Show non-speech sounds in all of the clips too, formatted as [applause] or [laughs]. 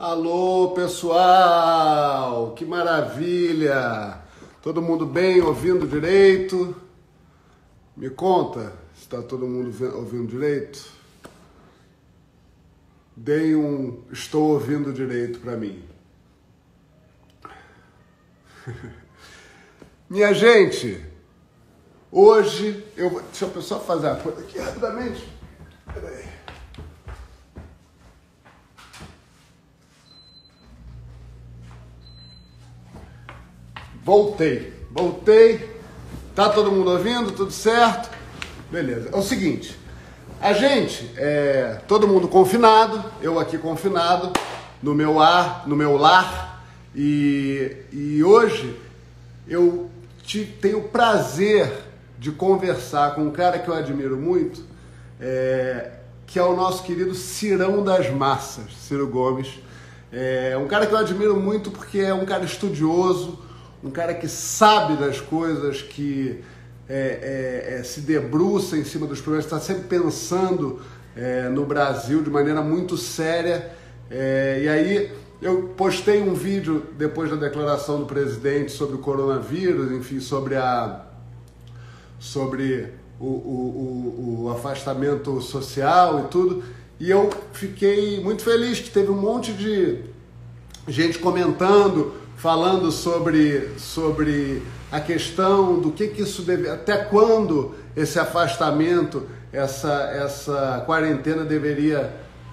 Alô, pessoal! Que maravilha! Todo mundo bem, ouvindo direito? Me conta se está todo mundo ouvindo direito. Deem um estou ouvindo direito para mim. [laughs] Minha gente, hoje eu vou. Deixa eu só fazer uma coisa aqui rapidamente. Peraí. Voltei, voltei. Tá todo mundo ouvindo? Tudo certo? Beleza. É o seguinte, a gente, é, todo mundo confinado, eu aqui confinado, no meu ar, no meu lar, e, e hoje eu te, tenho o prazer de conversar com um cara que eu admiro muito, é, que é o nosso querido Cirão das Massas, Ciro Gomes. É um cara que eu admiro muito porque é um cara estudioso, um cara que sabe das coisas, que é, é, é, se debruça em cima dos problemas, está sempre pensando é, no Brasil de maneira muito séria. É, e aí eu postei um vídeo depois da declaração do presidente sobre o coronavírus, enfim, sobre a sobre o, o, o, o afastamento social e tudo. E eu fiquei muito feliz que teve um monte de gente comentando falando sobre, sobre a questão do que, que isso deve, até quando esse afastamento, essa, essa quarentena deveria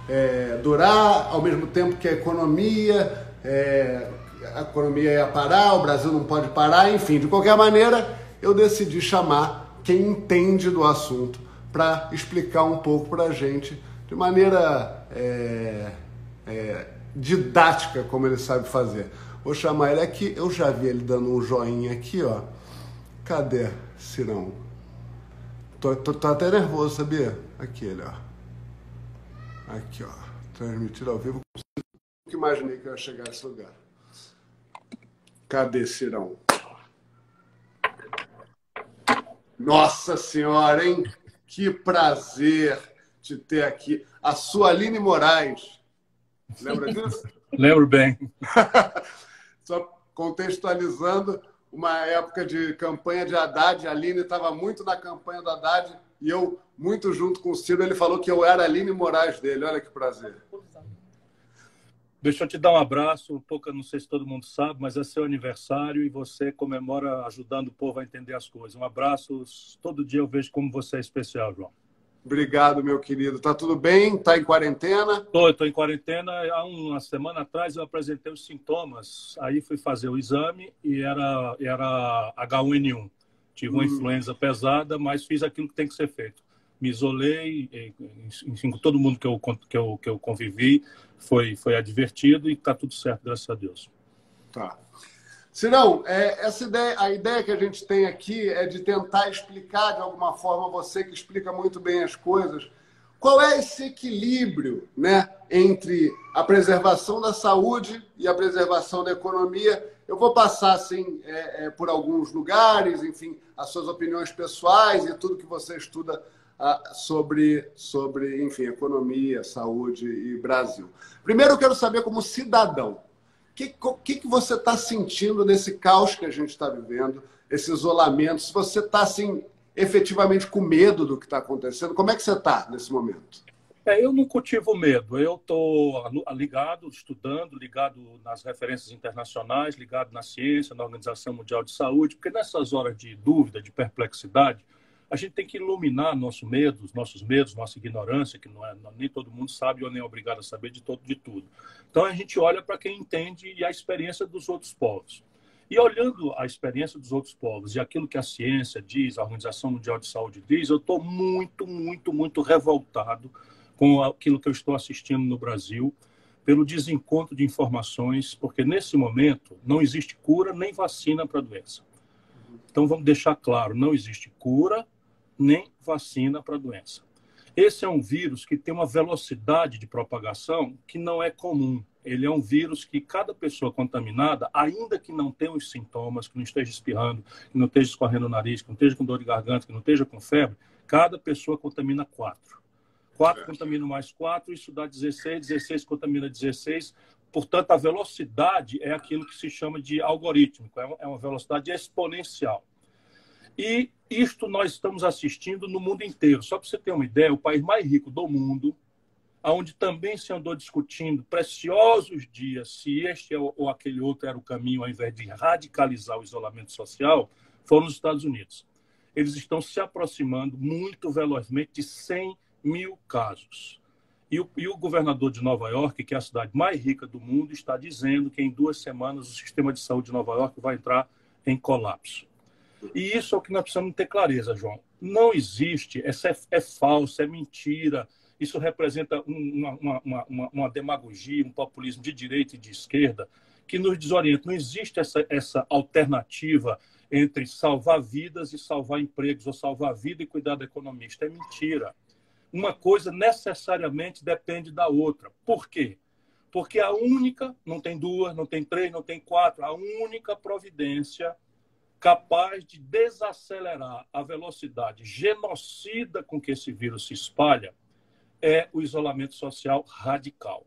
é, durar, ao mesmo tempo que a economia, é, a economia ia parar, o Brasil não pode parar, enfim, de qualquer maneira, eu decidi chamar quem entende do assunto para explicar um pouco para a gente de maneira é, é, didática, como ele sabe fazer. Vou chamar ele aqui. Eu já vi ele dando um joinha aqui, ó. Cadê, Cirão? Tô, tô, tô até nervoso, sabia? Aqui ele, ó. Aqui, ó. Transmitir ao vivo. Nunca imaginei que eu ia chegar a esse lugar. Cadê, Cirão? Nossa Senhora, hein? Que prazer te ter aqui. A sua Aline Moraes. Lembra disso? Lembro bem. [laughs] só contextualizando uma época de campanha de Haddad, a Aline estava muito na campanha do Haddad e eu muito junto com o Ciro, ele falou que eu era a Aline Moraes dele. Olha que prazer. Deixa eu te dar um abraço, um pouco, não sei se todo mundo sabe, mas é seu aniversário e você comemora ajudando o povo a entender as coisas. Um abraço, todo dia eu vejo como você é especial, João. Obrigado, meu querido. Tá tudo bem? Tá em quarentena? Tô, tô em quarentena. Há uma semana atrás eu apresentei os sintomas. Aí fui fazer o exame e era, era H1N1. Tive uma hum. influenza pesada, mas fiz aquilo que tem que ser feito. Me isolei, enfim, todo mundo que eu, que eu, que eu convivi foi, foi advertido e tá tudo certo, graças a Deus. Tá. Senão, é, essa ideia, a ideia que a gente tem aqui é de tentar explicar de alguma forma, você que explica muito bem as coisas, qual é esse equilíbrio né, entre a preservação da saúde e a preservação da economia. Eu vou passar assim, é, é, por alguns lugares, enfim, as suas opiniões pessoais e tudo que você estuda ah, sobre, sobre, enfim, economia, saúde e Brasil. Primeiro, eu quero saber, como cidadão, que, que, que você está sentindo nesse caos que a gente está vivendo, esse isolamento? Se você está assim, efetivamente com medo do que está acontecendo, como é que você está nesse momento? É, eu não cultivo medo. Eu estou ligado, estudando, ligado nas referências internacionais, ligado na ciência, na Organização Mundial de Saúde, porque nessas horas de dúvida, de perplexidade, a gente tem que iluminar nosso medo, os nossos medos, nossa ignorância, que não é, nem todo mundo sabe ou nem é obrigado a saber de, todo, de tudo. Então a gente olha para quem entende e a experiência dos outros povos. E olhando a experiência dos outros povos e aquilo que a ciência diz, a Organização Mundial de Saúde diz, eu estou muito, muito, muito revoltado com aquilo que eu estou assistindo no Brasil, pelo desencontro de informações, porque nesse momento não existe cura nem vacina para a doença. Então vamos deixar claro, não existe cura nem vacina para a doença. Esse é um vírus que tem uma velocidade de propagação que não é comum. Ele é um vírus que cada pessoa contaminada, ainda que não tenha os sintomas, que não esteja espirrando, que não esteja escorrendo o nariz, que não esteja com dor de garganta, que não esteja com febre, cada pessoa contamina quatro. Quatro contamina mais quatro, isso dá 16, 16 contamina 16, portanto, a velocidade é aquilo que se chama de algorítmico, é, é uma velocidade exponencial. E isto nós estamos assistindo no mundo inteiro. Só para você ter uma ideia, o país mais rico do mundo, onde também se andou discutindo preciosos dias se este ou aquele outro era o caminho, ao invés de radicalizar o isolamento social, foram os Estados Unidos. Eles estão se aproximando muito velozmente de 100 mil casos. E o, e o, governador de Nova York, que é a cidade mais rica do mundo, está dizendo que em duas semanas o sistema de saúde de Nova York vai entrar em colapso. E isso é o que nós precisamos ter clareza, João. Não existe, é, é falso, é mentira. Isso representa uma, uma, uma, uma, demagogia, um populismo de direita e de esquerda que nos desorienta. Não existe essa, essa alternativa entre salvar vidas e salvar empregos, ou salvar vida e cuidar da economia. Isso é mentira uma coisa necessariamente depende da outra. Por quê? Porque a única, não tem duas, não tem três, não tem quatro, a única providência capaz de desacelerar a velocidade genocida com que esse vírus se espalha é o isolamento social radical.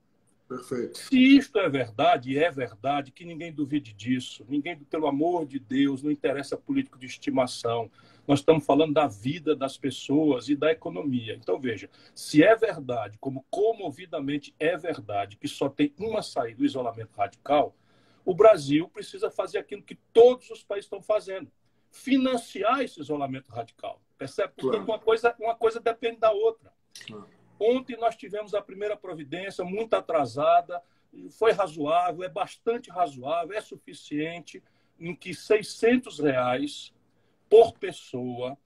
Perfeito. Se isto é verdade, e é verdade, que ninguém duvide disso, ninguém, pelo amor de Deus, não interessa político de estimação. Nós estamos falando da vida das pessoas e da economia. Então, veja, se é verdade, como comovidamente é verdade, que só tem uma saída, o isolamento radical, o Brasil precisa fazer aquilo que todos os países estão fazendo: financiar esse isolamento radical. Percebe? Porque claro. uma, coisa, uma coisa depende da outra. Claro. Ontem nós tivemos a primeira providência, muito atrasada, foi razoável, é bastante razoável, é suficiente, em que 600 reais por pessoa,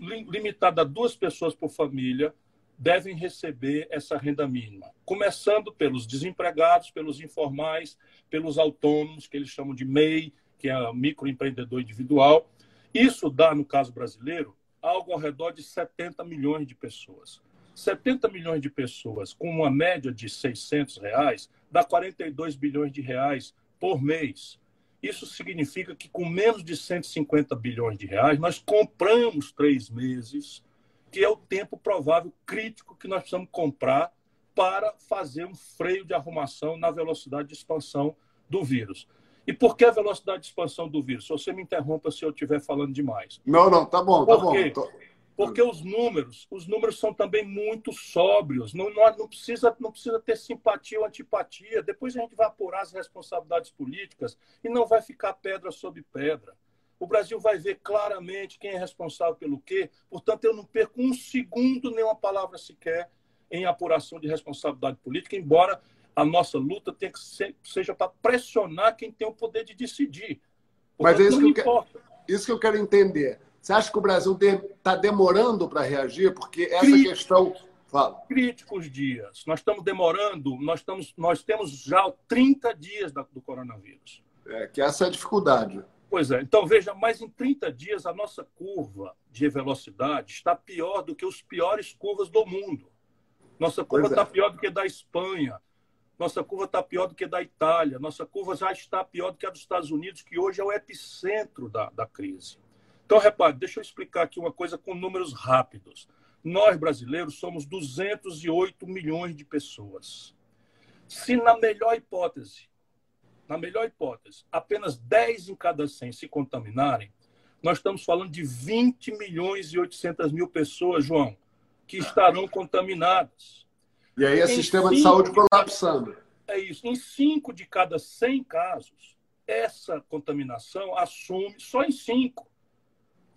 limitada a duas pessoas por família, devem receber essa renda mínima. Começando pelos desempregados, pelos informais, pelos autônomos, que eles chamam de MEI, que é microempreendedor individual. Isso dá, no caso brasileiro, algo ao redor de 70 milhões de pessoas. 70 milhões de pessoas com uma média de 600 reais dá 42 bilhões de reais por mês. Isso significa que com menos de 150 bilhões de reais nós compramos três meses, que é o tempo provável crítico que nós precisamos comprar para fazer um freio de arrumação na velocidade de expansão do vírus. E por que a velocidade de expansão do vírus? Você me interrompa se eu estiver falando demais. Não, não, tá bom, tá por bom. Quê? Porque os números, os números são também muito sóbrios. Não, não, não, precisa, não precisa ter simpatia ou antipatia. Depois a gente vai apurar as responsabilidades políticas e não vai ficar pedra sobre pedra. O Brasil vai ver claramente quem é responsável pelo quê. Portanto, eu não perco um segundo, nem uma palavra sequer, em apuração de responsabilidade política, embora a nossa luta tenha que ser, seja para pressionar quem tem o poder de decidir. Portanto, Mas é isso que, eu quero, isso que eu quero entender você acha que o Brasil está demorando para reagir? Porque essa Crítico, questão. Fala. Críticos dias. Nós estamos demorando, nós, estamos, nós temos já 30 dias do coronavírus. É, que essa é a dificuldade. Pois é. Então, veja, mas em 30 dias a nossa curva de velocidade está pior do que os piores curvas do mundo. Nossa curva está é. pior do que da Espanha. Nossa curva está pior do que da Itália. Nossa curva já está pior do que a dos Estados Unidos, que hoje é o epicentro da, da crise. Então, repare, deixa eu explicar aqui uma coisa com números rápidos. Nós, brasileiros, somos 208 milhões de pessoas. Se, na melhor hipótese, na melhor hipótese, apenas 10 em cada 100 se contaminarem, nós estamos falando de 20 milhões e 800 mil pessoas, João, que estarão contaminadas. E aí, o sistema cinco, de saúde colapsando. É isso. Em 5 de cada 100 casos, essa contaminação assume, só em 5,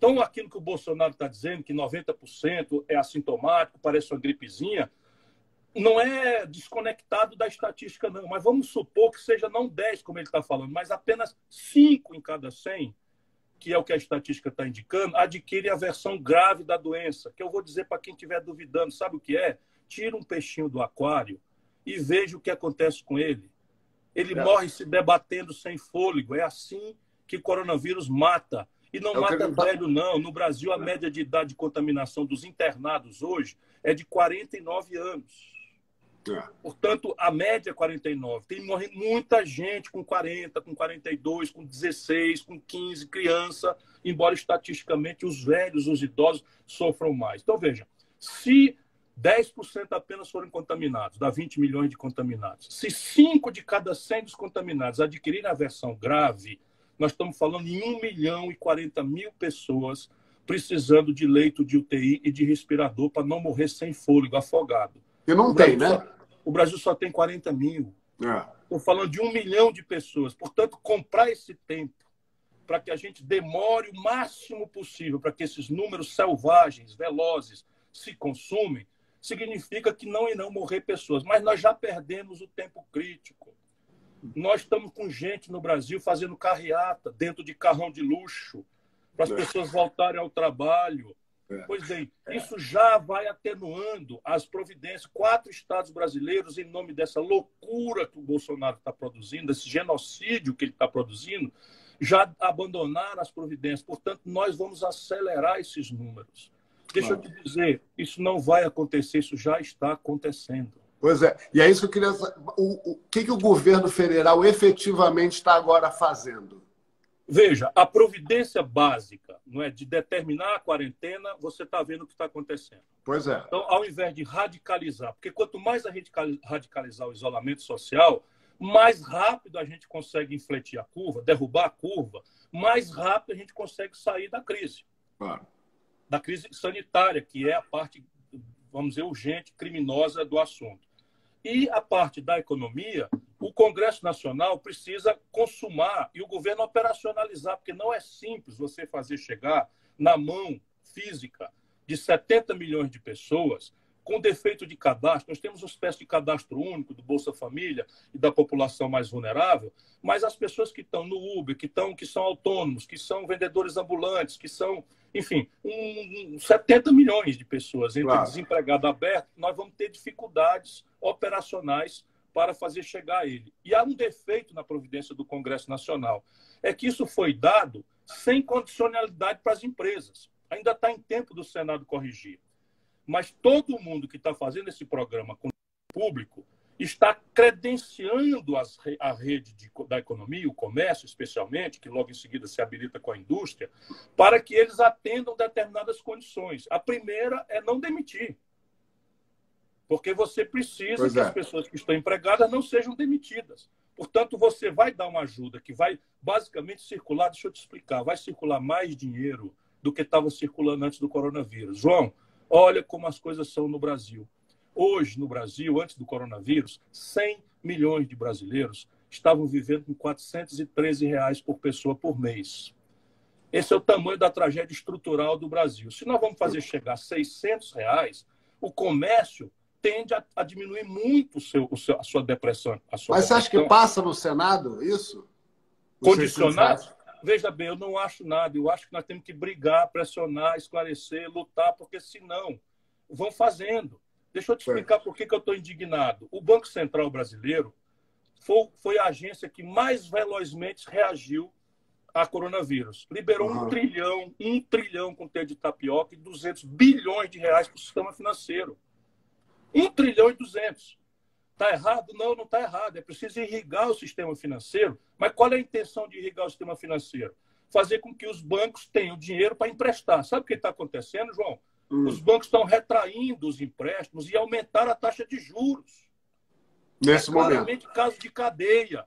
então, aquilo que o Bolsonaro está dizendo, que 90% é assintomático, parece uma gripezinha, não é desconectado da estatística, não. Mas vamos supor que seja não 10, como ele está falando, mas apenas 5 em cada 100, que é o que a estatística está indicando, adquire a versão grave da doença. Que eu vou dizer para quem estiver duvidando, sabe o que é? Tira um peixinho do aquário e veja o que acontece com ele. Ele é. morre se debatendo sem fôlego. É assim que o coronavírus mata e não é mata velho, não. No Brasil, a média de idade de contaminação dos internados hoje é de 49 anos. É. Portanto, a média é 49. Tem morre muita gente com 40, com 42, com 16, com 15, criança, embora estatisticamente os velhos, os idosos sofram mais. Então, veja, se 10% apenas foram contaminados, dá 20 milhões de contaminados. Se 5 de cada 100 dos contaminados adquirirem a versão grave, nós estamos falando em 1 milhão e 40 mil pessoas precisando de leito de UTI e de respirador para não morrer sem fôlego, afogado. E não tem, né? Só, o Brasil só tem 40 mil. Estou é. falando de um milhão de pessoas. Portanto, comprar esse tempo para que a gente demore o máximo possível para que esses números selvagens, velozes, se consumem, significa que não irão morrer pessoas. Mas nós já perdemos o tempo crítico. Nós estamos com gente no Brasil fazendo carreata dentro de carrão de luxo, para as é. pessoas voltarem ao trabalho. É. Pois bem, isso já vai atenuando as providências. Quatro estados brasileiros, em nome dessa loucura que o Bolsonaro está produzindo, desse genocídio que ele está produzindo, já abandonaram as providências. Portanto, nós vamos acelerar esses números. Deixa claro. eu te dizer, isso não vai acontecer, isso já está acontecendo. Pois é, e é isso que eu queria saber. O, o que, que o governo federal efetivamente está agora fazendo? Veja, a providência básica não é de determinar a quarentena, você está vendo o que está acontecendo. Pois é. Então, ao invés de radicalizar, porque quanto mais a gente radicalizar o isolamento social, mais rápido a gente consegue infletir a curva, derrubar a curva, mais rápido a gente consegue sair da crise. Claro. Da crise sanitária, que é a parte, vamos dizer, urgente, criminosa do assunto. E a parte da economia, o Congresso Nacional precisa consumar e o governo operacionalizar, porque não é simples você fazer chegar na mão física de 70 milhões de pessoas com defeito de cadastro. Nós temos uma espécie de cadastro único do Bolsa Família e da população mais vulnerável, mas as pessoas que estão no Uber, que, estão, que são autônomos, que são vendedores ambulantes, que são, enfim, um, um 70 milhões de pessoas entre claro. desempregado aberto, nós vamos ter dificuldades operacionais para fazer chegar a ele. E há um defeito na providência do Congresso Nacional, é que isso foi dado sem condicionalidade para as empresas. Ainda está em tempo do Senado corrigir. Mas todo mundo que está fazendo esse programa com o público está credenciando as, a rede de, da economia, o comércio especialmente, que logo em seguida se habilita com a indústria, para que eles atendam determinadas condições. A primeira é não demitir. Porque você precisa pois que é. as pessoas que estão empregadas não sejam demitidas. Portanto, você vai dar uma ajuda que vai basicamente circular, deixa eu te explicar, vai circular mais dinheiro do que estava circulando antes do coronavírus. João, olha como as coisas são no Brasil. Hoje, no Brasil, antes do coronavírus, 100 milhões de brasileiros estavam vivendo com 413 reais por pessoa por mês. Esse é o tamanho da tragédia estrutural do Brasil. Se nós vamos fazer chegar a 600 reais, o comércio tende a, a diminuir muito o seu, o seu, a sua depressão. A sua Mas você acha que passa no Senado isso? Condicionado? Veja bem, eu não acho nada. Eu acho que nós temos que brigar, pressionar, esclarecer, lutar, porque senão vão fazendo. Deixa eu te explicar por que, que eu estou indignado. O Banco Central Brasileiro foi, foi, a agência que mais velozmente reagiu a coronavírus. Liberou uhum. um trilhão, um trilhão com T de tapioca e 200 bilhões de reais para o sistema financeiro. 1 trilhão e 200. Está errado? Não, não está errado. É preciso irrigar o sistema financeiro. Mas qual é a intenção de irrigar o sistema financeiro? Fazer com que os bancos tenham dinheiro para emprestar. Sabe o que está acontecendo, João? Hum. Os bancos estão retraindo os empréstimos e aumentaram a taxa de juros. Nesse é claramente momento. caso de cadeia.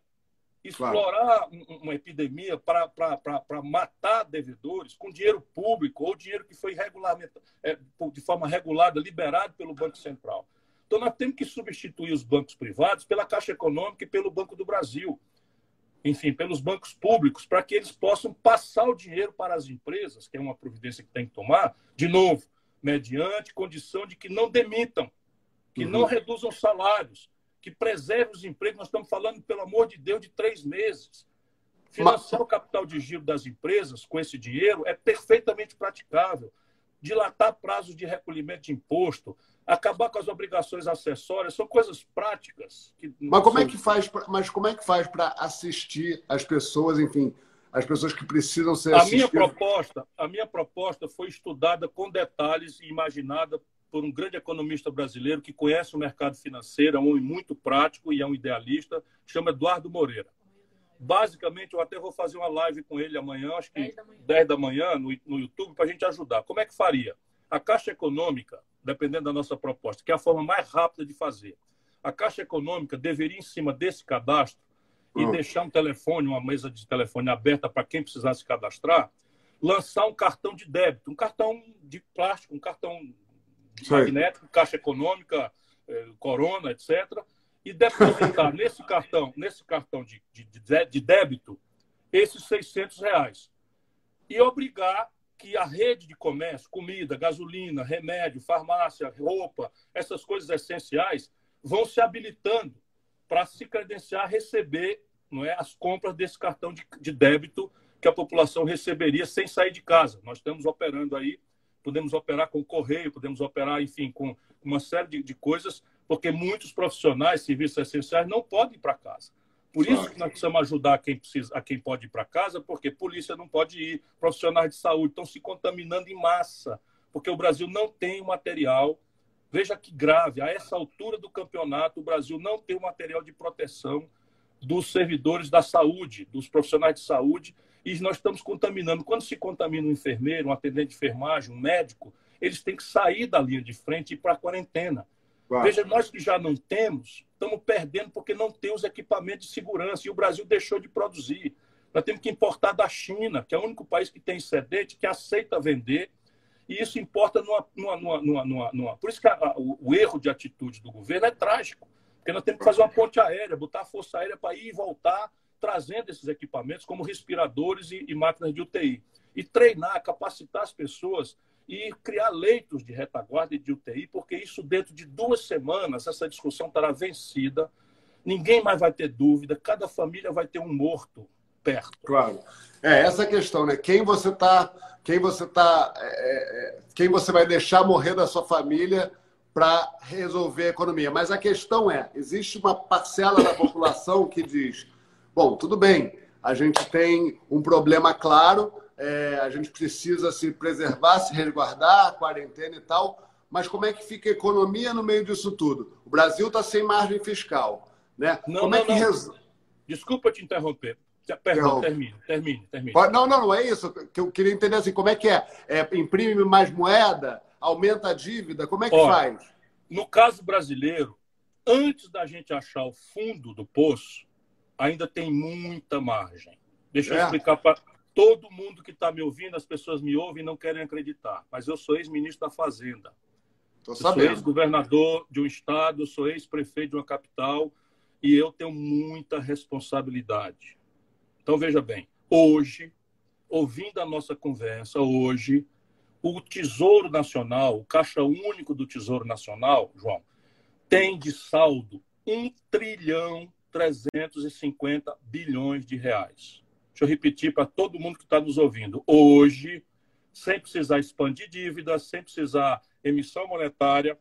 Explorar claro. uma epidemia para matar devedores com dinheiro público ou dinheiro que foi regulamento, é, de forma regulada, liberado pelo Banco Central. Então, nós temos que substituir os bancos privados pela Caixa Econômica e pelo Banco do Brasil. Enfim, pelos bancos públicos, para que eles possam passar o dinheiro para as empresas, que é uma providência que tem que tomar, de novo, mediante condição de que não demitam, que uhum. não reduzam salários, que preservem os empregos. Nós estamos falando, pelo amor de Deus, de três meses. Financiar o capital de giro das empresas com esse dinheiro é perfeitamente praticável. Dilatar prazos de recolhimento de imposto, acabar com as obrigações acessórias, são coisas práticas. mas como é que faz? Pra, mas como é que faz para assistir as pessoas, enfim, as pessoas que precisam ser a assistidas? Minha proposta, a minha proposta foi estudada com detalhes e imaginada por um grande economista brasileiro que conhece o mercado financeiro, é um homem muito prático e é um idealista, chama Eduardo Moreira. Basicamente, eu até vou fazer uma live com ele amanhã, acho que 10 da manhã, 10 da manhã no, no YouTube, para a gente ajudar. Como é que faria? A Caixa Econômica, dependendo da nossa proposta, que é a forma mais rápida de fazer, a Caixa Econômica deveria, em cima desse cadastro, e uhum. deixar um telefone, uma mesa de telefone aberta para quem precisasse cadastrar, lançar um cartão de débito, um cartão de plástico, um cartão magnético, Caixa Econômica, eh, Corona, etc., e depositar [laughs] nesse cartão, nesse cartão de, de, de débito, esses 600 reais. E obrigar que a rede de comércio, comida, gasolina, remédio, farmácia, roupa, essas coisas essenciais, vão se habilitando para se credenciar, receber não é, as compras desse cartão de, de débito que a população receberia sem sair de casa. Nós estamos operando aí, podemos operar com correio, podemos operar, enfim, com uma série de, de coisas, porque muitos profissionais, serviços essenciais, não podem ir para casa. Por isso que nós precisamos ajudar quem precisa, a quem pode ir para casa, porque polícia não pode ir, profissionais de saúde estão se contaminando em massa, porque o Brasil não tem material. Veja que grave, a essa altura do campeonato, o Brasil não tem o material de proteção dos servidores da saúde, dos profissionais de saúde, e nós estamos contaminando. Quando se contamina um enfermeiro, um atendente de enfermagem, um médico, eles têm que sair da linha de frente e ir para a quarentena. Claro. Veja, nós que já não temos, estamos perdendo porque não tem os equipamentos de segurança e o Brasil deixou de produzir. Nós temos que importar da China, que é o único país que tem excedente, que aceita vender, e isso importa numa. numa, numa, numa, numa... Por isso que a, o, o, erro de atitude do governo é trágico, porque nós temos que fazer uma ponte aérea, botar a força aérea para ir e voltar, trazendo esses equipamentos, como respiradores e, e máquinas de UTI. E treinar, capacitar as pessoas e criar leitos de retaguarda e de UTI, porque isso dentro de duas semanas, essa discussão estará vencida, ninguém mais vai ter dúvida, cada família vai ter um morto perto. Claro. É essa questão, né? Quem você está, quem você tá, é, é, quem você vai deixar morrer da sua família para resolver a economia. Mas a questão é, existe uma parcela da população que diz, bom, tudo bem, a gente tem um problema claro, é, a gente precisa se preservar, se resguardar, quarentena e tal, mas como é que fica a economia no meio disso tudo? O Brasil está sem margem fiscal. Né? Não, como não, é que res... Desculpa te interromper. Perdão, termine, termine, termine. Não, não, não é isso. Que eu queria entender assim, como é que é? é imprime mais moeda, aumenta a dívida, como é que Olha, faz? No caso brasileiro, antes da gente achar o fundo do poço, ainda tem muita margem. Deixa é. eu explicar para Todo mundo que está me ouvindo, as pessoas me ouvem e não querem acreditar. Mas eu sou ex-ministro da Fazenda. Tô eu sou ex-governador de um estado, sou ex-prefeito de uma capital e eu tenho muita responsabilidade. Então, veja bem, hoje, ouvindo a nossa conversa, hoje, o Tesouro Nacional, o Caixa Único do Tesouro Nacional, João, tem de saldo 1 trilhão 350 bilhões de reais. Deixa eu repetir para todo mundo que está nos ouvindo. Hoje, sem precisar expandir dívida, sem precisar emissão monetária,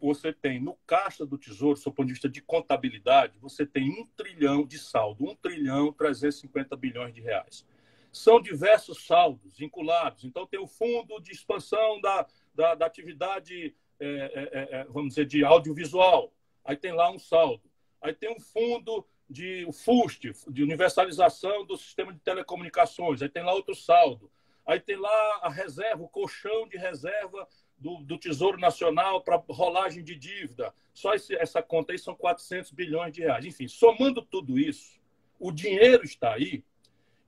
você tem no caixa do Tesouro, do ponto de vista de contabilidade, você tem um trilhão de saldo, um trilhão 350 bilhões de reais. São diversos saldos vinculados. Então, tem o fundo de expansão da, da, da atividade, é, é, é, vamos dizer, de audiovisual. Aí tem lá um saldo. Aí tem um fundo de o FUST, de universalização do sistema de telecomunicações. Aí tem lá outro saldo. Aí tem lá a reserva, o colchão de reserva do, do Tesouro Nacional para rolagem de dívida. Só esse, essa conta aí são 400 bilhões de reais. Enfim, somando tudo isso, o dinheiro está aí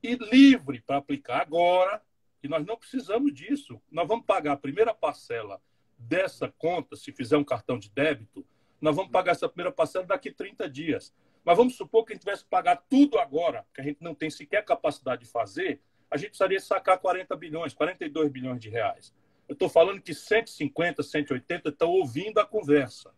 e livre para aplicar agora. E nós não precisamos disso. Nós vamos pagar a primeira parcela dessa conta, se fizer um cartão de débito, nós vamos pagar essa primeira parcela daqui a 30 dias. Mas vamos supor que a gente tivesse que pagar tudo agora, que a gente não tem sequer capacidade de fazer, a gente precisaria sacar 40 bilhões, 42 bilhões de reais. Eu estou falando que 150, 180 estão ouvindo a conversa.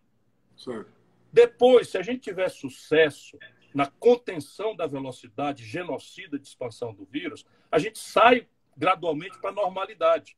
Sim. Depois, se a gente tiver sucesso na contenção da velocidade genocida de expansão do vírus, a gente sai gradualmente para a normalidade.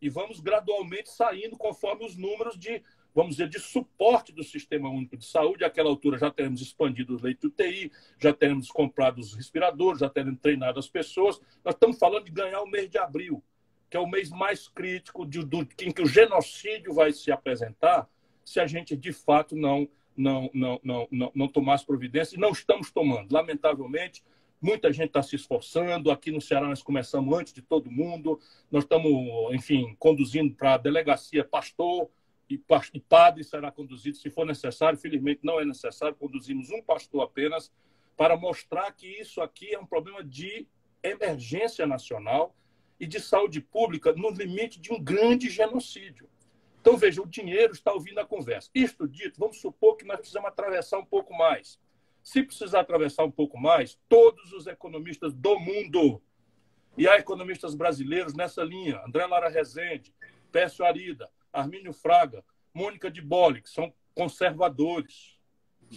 E vamos gradualmente saindo conforme os números de vamos dizer, de suporte do Sistema Único de Saúde. Àquela altura já teremos expandido os leitos UTI, já teremos comprado os respiradores, já teremos treinado as pessoas. Nós estamos falando de ganhar o mês de abril, que é o mês mais crítico de, do, em que o genocídio vai se apresentar, se a gente de fato não, não, não, não, não, não tomar as providências. E não estamos tomando. Lamentavelmente, Muita gente está se esforçando. Aqui no Ceará nós começamos antes de todo mundo. Nós estamos, enfim, conduzindo para a delegacia pastor e, e padre será conduzido se for necessário. Felizmente não é necessário. Conduzimos um pastor apenas para mostrar que isso aqui é um problema de emergência nacional e de saúde pública no limite de um grande genocídio. Então, veja, o dinheiro está ouvindo a conversa. Isto dito, vamos supor que nós precisamos atravessar um pouco mais. Se precisar atravessar um pouco mais, todos os economistas do mundo, e há economistas brasileiros nessa linha, André Lara Rezende, Pécio Arida, Armínio Fraga, Mônica de Bolle, que são conservadores,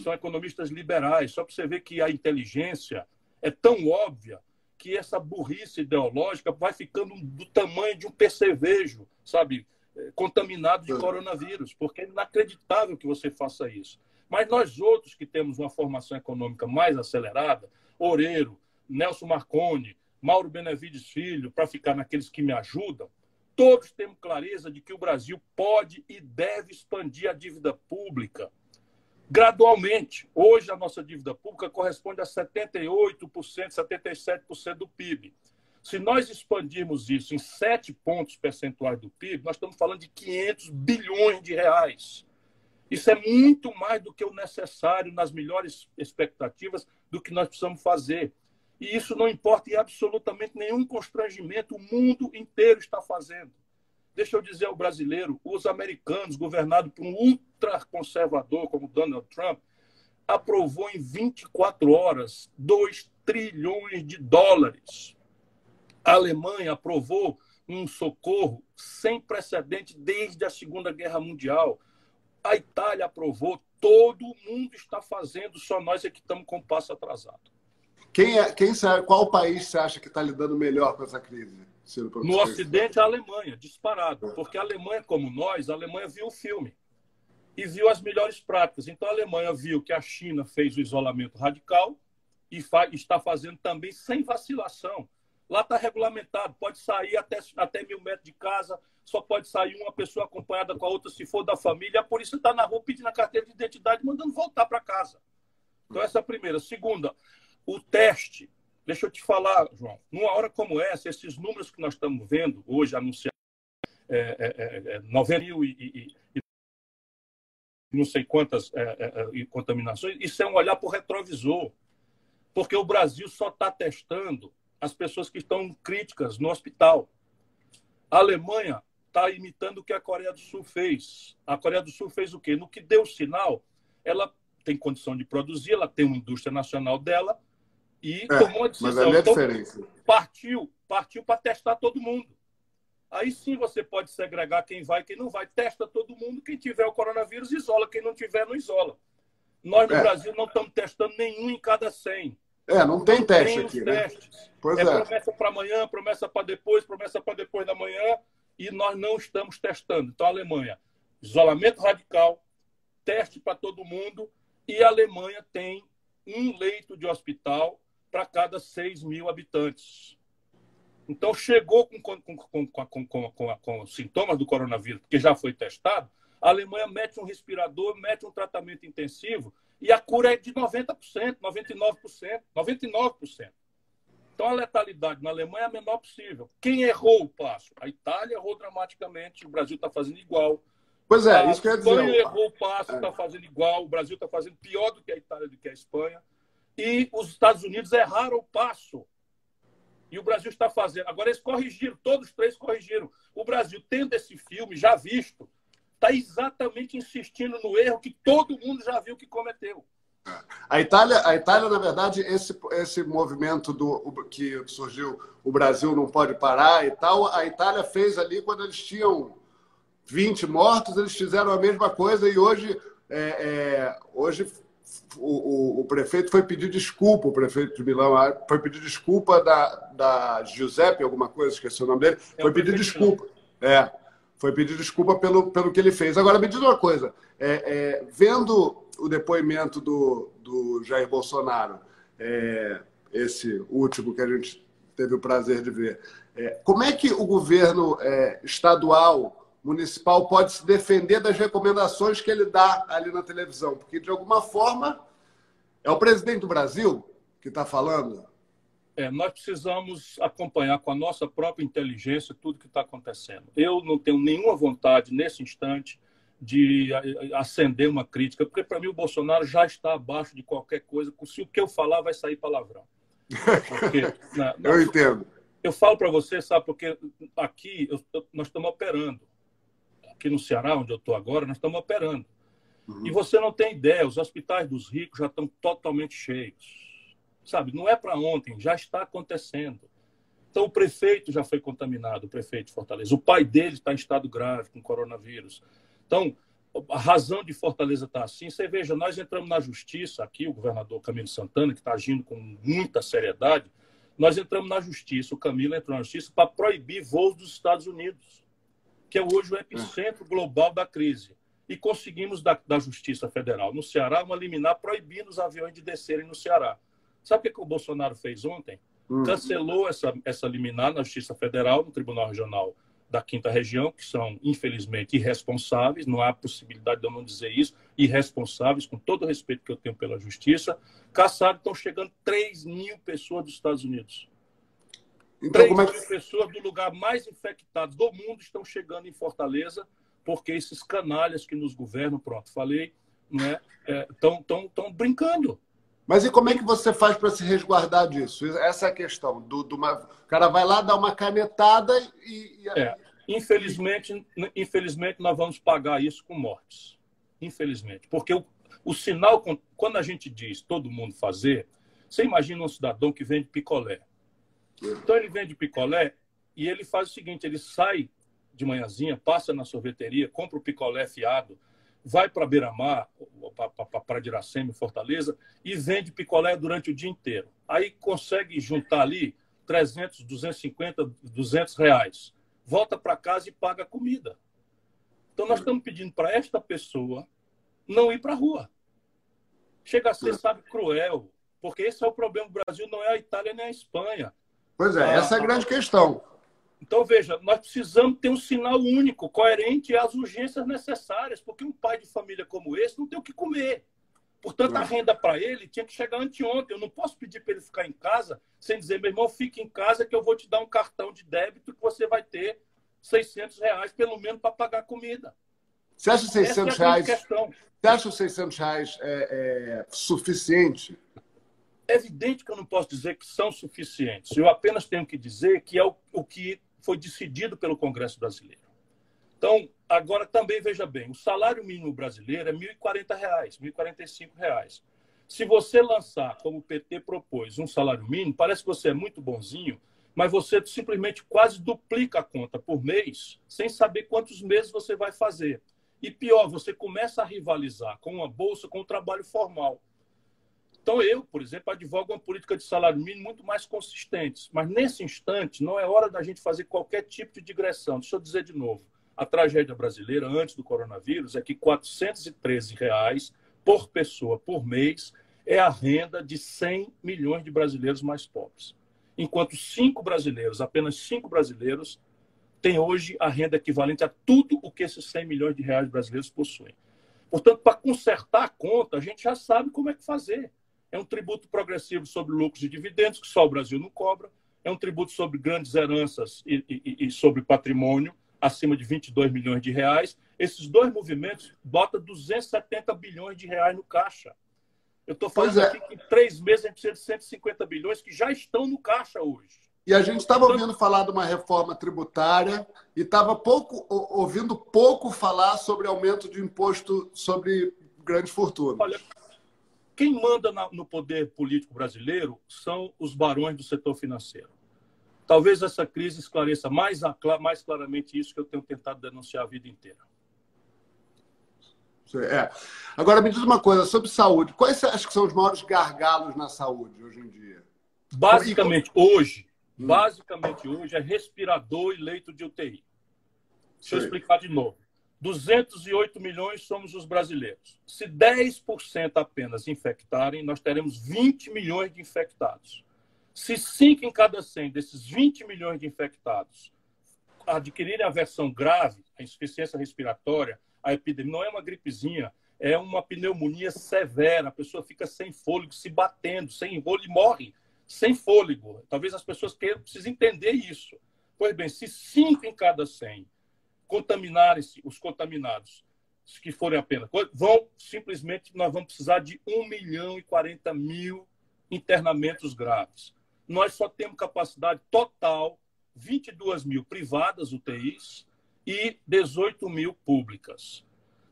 são economistas liberais, só para você ver que a inteligência é tão óbvia que essa burrice ideológica vai ficando do tamanho de um percevejo, sabe? Contaminado de coronavírus, porque é inacreditável que você faça isso. Mas nós outros que temos uma formação econômica mais acelerada, Oreiro, Nelson Marconi, Mauro Benevides Filho, para ficar naqueles que me ajudam, todos temos clareza de que o Brasil pode e deve expandir a dívida pública gradualmente. Hoje, a nossa dívida pública corresponde a 78%, 77% do PIB. Se nós expandirmos isso em 7 pontos percentuais do PIB, nós estamos falando de 500 bilhões de reais. Isso é muito mais do que o necessário nas melhores expectativas do que nós precisamos fazer. E isso não importa em absolutamente nenhum constrangimento, o mundo inteiro está fazendo. Deixa eu dizer ao brasileiro, os americanos, governados por um ultraconservador como Donald Trump, aprovou em 24 horas 2 trilhões de dólares. A Alemanha aprovou um socorro sem precedente desde a Segunda Guerra Mundial. A Itália aprovou, todo mundo está fazendo, só nós é que estamos com o passo atrasado. Quem é, quem qual país você acha que está lidando melhor com essa crise? No Ocidente, a Alemanha, disparado. Porque a Alemanha, como nós, a Alemanha viu o filme e viu as melhores práticas. Então, a Alemanha viu que a China fez o isolamento radical e fa está fazendo também sem vacilação. Lá está regulamentado, pode sair até, até mil metros de casa, só pode sair uma pessoa acompanhada com a outra se for da família. A polícia está na rua pedindo a carteira de identidade, mandando voltar para casa. Então, essa é a primeira. Segunda, o teste Deixa eu te falar, João, numa hora como essa, esses números que nós estamos vendo hoje anunciados, é, é, é, 90 é, mil e, e, e, não sei quantas é, é contaminações, isso é um olhar para o retrovisor. Porque o Brasil só está testando as pessoas que estão críticas no hospital. A Alemanha está imitando o que a Coreia do Sul fez. A Coreia do Sul fez o quê? No que deu sinal, ela tem condição de produzir, ela tem uma indústria nacional dela, e é, tomou a decisão. Mas é então. Partiu, partiu para testar todo mundo. Aí sim você pode segregar quem vai e quem não vai. Testa todo mundo. Quem tiver o coronavírus, isola. Quem não tiver, não isola. Nós no é. Brasil não estamos testando nenhum em cada 100. É, não tem não teste tem aqui, né? Pois é, é. promessa para amanhã, promessa para depois, promessa para depois da manhã. E nós não estamos testando. Então, a Alemanha, isolamento radical, teste para todo mundo. E a Alemanha tem um leito de hospital para cada 6 mil habitantes. Então, chegou com, com, com, com, com sintomas do coronavírus, porque já foi testado, a Alemanha mete um respirador, mete um tratamento intensivo e a cura é de 90%, 99%, 99%. Então, a letalidade na Alemanha é a menor possível. Quem errou o passo? A Itália errou dramaticamente, o Brasil está fazendo igual. Pois é, a isso quer dizer. A Espanha errou o passo, está é. fazendo igual. O Brasil está fazendo pior do que a Itália, do que a Espanha e os Estados Unidos erraram o passo. E o Brasil está fazendo. Agora, eles corrigiram, todos os três corrigiram. O Brasil, tendo esse filme já visto, está exatamente insistindo no erro que todo mundo já viu que cometeu. A Itália, a Itália, na verdade, esse, esse movimento do que surgiu, o Brasil não pode parar e tal, a Itália fez ali quando eles tinham 20 mortos, eles fizeram a mesma coisa e hoje, é, é, hoje o, o, o, prefeito foi pedir desculpa, o prefeito de Milão foi pedir desculpa da, da Giuseppe, alguma coisa, esqueci o nome dele, é foi pedir desculpa. É, foi pedir desculpa pelo, pelo que ele fez. Agora, me diz uma coisa, é, é, vendo o depoimento do, do Jair Bolsonaro, é, esse último que a gente teve o prazer de ver, é, como é que o governo é, estadual municipal pode se defender das recomendações que ele dá ali na televisão, porque de alguma forma é o presidente do Brasil que está falando. é, nós precisamos acompanhar com a nossa própria inteligência tudo que está acontecendo. Eu não tenho nenhuma vontade, nesse instante, de acender uma crítica, porque para mim o Bolsonaro já está abaixo de qualquer coisa. Se o que eu falar vai sair palavrão. Porque, [laughs] na, eu entendo. Eu falo para você, sabe, porque aqui eu, nós estamos operando. Aqui no Ceará, onde eu estou agora, nós estamos operando. Uhum. E você não tem ideia, os hospitais dos ricos já estão totalmente cheios. Sabe, não é para ontem, já está acontecendo. Então, o prefeito já foi contaminado, o prefeito de Fortaleza. O pai dele está em estado grave com coronavírus. Então, a razão de Fortaleza estar tá assim, você veja, nós entramos na justiça aqui, o governador Camilo Santana, que está agindo com muita seriedade, nós entramos na justiça, o Camilo entrou na justiça para proibir voos dos Estados Unidos, que é hoje o epicentro global da crise. E conseguimos, da, da Justiça Federal no Ceará, uma liminar proibindo os aviões de descerem no Ceará. Sabe o que, que o Bolsonaro fez ontem? Hum. Cancelou essa, essa liminar na Justiça Federal, no Tribunal Regional da Quinta Região, que são, infelizmente, irresponsáveis, não há possibilidade de eu não dizer isso, irresponsáveis, com todo o respeito que eu tenho pela Justiça. Caçado, estão chegando 3 mil pessoas dos Estados Unidos. Então, 3 como é que... pessoas do lugar mais infectado do mundo estão chegando em Fortaleza, porque esses canalhas que nos governam, pronto, falei, estão né, é, tão, brincando. Mas e como é que você faz para se resguardar disso? Essa é a questão. Do, do uma... O cara vai lá, dá uma canetada e. e... É. Infelizmente, infelizmente, nós vamos pagar isso com mortes. Infelizmente. Porque o, o sinal, quando a gente diz todo mundo fazer, você imagina um cidadão que vende picolé. Então ele vende picolé e ele faz o seguinte: ele sai de manhãzinha, passa na sorveteria, compra o picolé fiado, vai para Beira-Mar, para Iracema, Fortaleza, e vende picolé durante o dia inteiro. Aí consegue juntar ali 300, 250, 200 reais. Volta para casa e paga a comida. Então, nós estamos pedindo para esta pessoa não ir para a rua. Chega a ser, sabe, cruel, porque esse é o problema do Brasil, não é a Itália nem a Espanha. Pois é, essa é a grande questão. Então, veja, nós precisamos ter um sinal único, coerente às urgências necessárias, porque um pai de família como esse não tem o que comer. Portanto, a renda para ele tinha que chegar anteontem. Eu não posso pedir para ele ficar em casa sem dizer, meu irmão, fique em casa que eu vou te dar um cartão de débito que você vai ter 600 reais, pelo menos, para pagar a comida. Você acha 600 é reais? Questão. Você acha os 600 reais é, é, suficiente? É evidente que eu não posso dizer que são suficientes. Eu apenas tenho que dizer que é o, o que foi decidido pelo Congresso brasileiro. Então, agora também veja bem, o salário mínimo brasileiro é R$ 1.040, R$ 1.045. Se você lançar, como o PT propôs, um salário mínimo, parece que você é muito bonzinho, mas você simplesmente quase duplica a conta por mês, sem saber quantos meses você vai fazer. E pior, você começa a rivalizar com uma bolsa, com o trabalho formal. Então, eu, por exemplo, advogo uma política de salário mínimo muito mais consistente. Mas, nesse instante, não é hora da gente fazer qualquer tipo de digressão. Deixa eu dizer de novo. A tragédia brasileira, antes do coronavírus, é que 413 reais por pessoa por mês é a renda de 100 milhões de brasileiros mais pobres. Enquanto cinco brasileiros, apenas cinco brasileiros, têm hoje a renda equivalente a tudo o que esses 100 milhões de reais brasileiros possuem. Portanto, para consertar a conta, a gente já sabe como é que fazer. É um tributo progressivo sobre lucros e dividendos, que só o Brasil não cobra. É um tributo sobre grandes heranças e, e, e sobre patrimônio, acima de 22 milhões de reais. Esses dois movimentos botam 270 bilhões de reais no caixa. Eu estou falando é. aqui que em três meses a gente precisa de 150 bilhões que já estão no caixa hoje. E a gente estava ouvindo falar de uma reforma tributária e estava pouco ouvindo pouco falar sobre aumento de imposto sobre grandes fortunas. Olha, quem manda no poder político brasileiro são os barões do setor financeiro. Talvez essa crise esclareça mais, mais claramente isso que eu tenho tentado denunciar a vida inteira. É. Agora, me diz uma coisa sobre saúde. Quais você acha que são os maiores gargalos na saúde hoje em dia? Basicamente, hoje, hum. basicamente hoje é respirador e leito de UTI. Deixa eu explicar de novo. 208 milhões somos os brasileiros. Se 10% apenas infectarem, nós teremos 20 milhões de infectados. Se 5 em cada 100 desses 20 milhões de infectados adquirirem a versão grave, a insuficiência respiratória, a epidemia, não é uma gripezinha, é uma pneumonia severa, a pessoa fica sem fôlego, se batendo, sem enrolo e morre sem fôlego. Talvez as pessoas queiram, precisem entender isso. Pois bem, se cinco em cada 100 contaminarem-se, os contaminados, que forem apenas, vão simplesmente, nós vamos precisar de 1 milhão e 40 mil internamentos graves. Nós só temos capacidade total, 22 mil privadas UTIs e 18 mil públicas.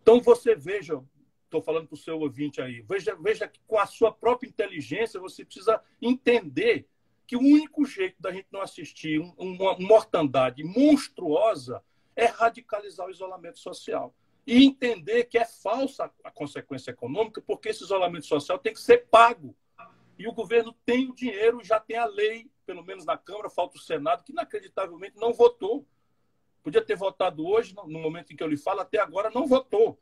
Então, você veja, estou falando para o seu ouvinte aí, veja, veja que com a sua própria inteligência você precisa entender que o único jeito da gente não assistir uma mortandade monstruosa é radicalizar o isolamento social. E entender que é falsa a consequência econômica, porque esse isolamento social tem que ser pago. E o governo tem o dinheiro, já tem a lei, pelo menos na Câmara, falta o Senado, que inacreditavelmente não votou. Podia ter votado hoje, no momento em que eu lhe falo, até agora não votou.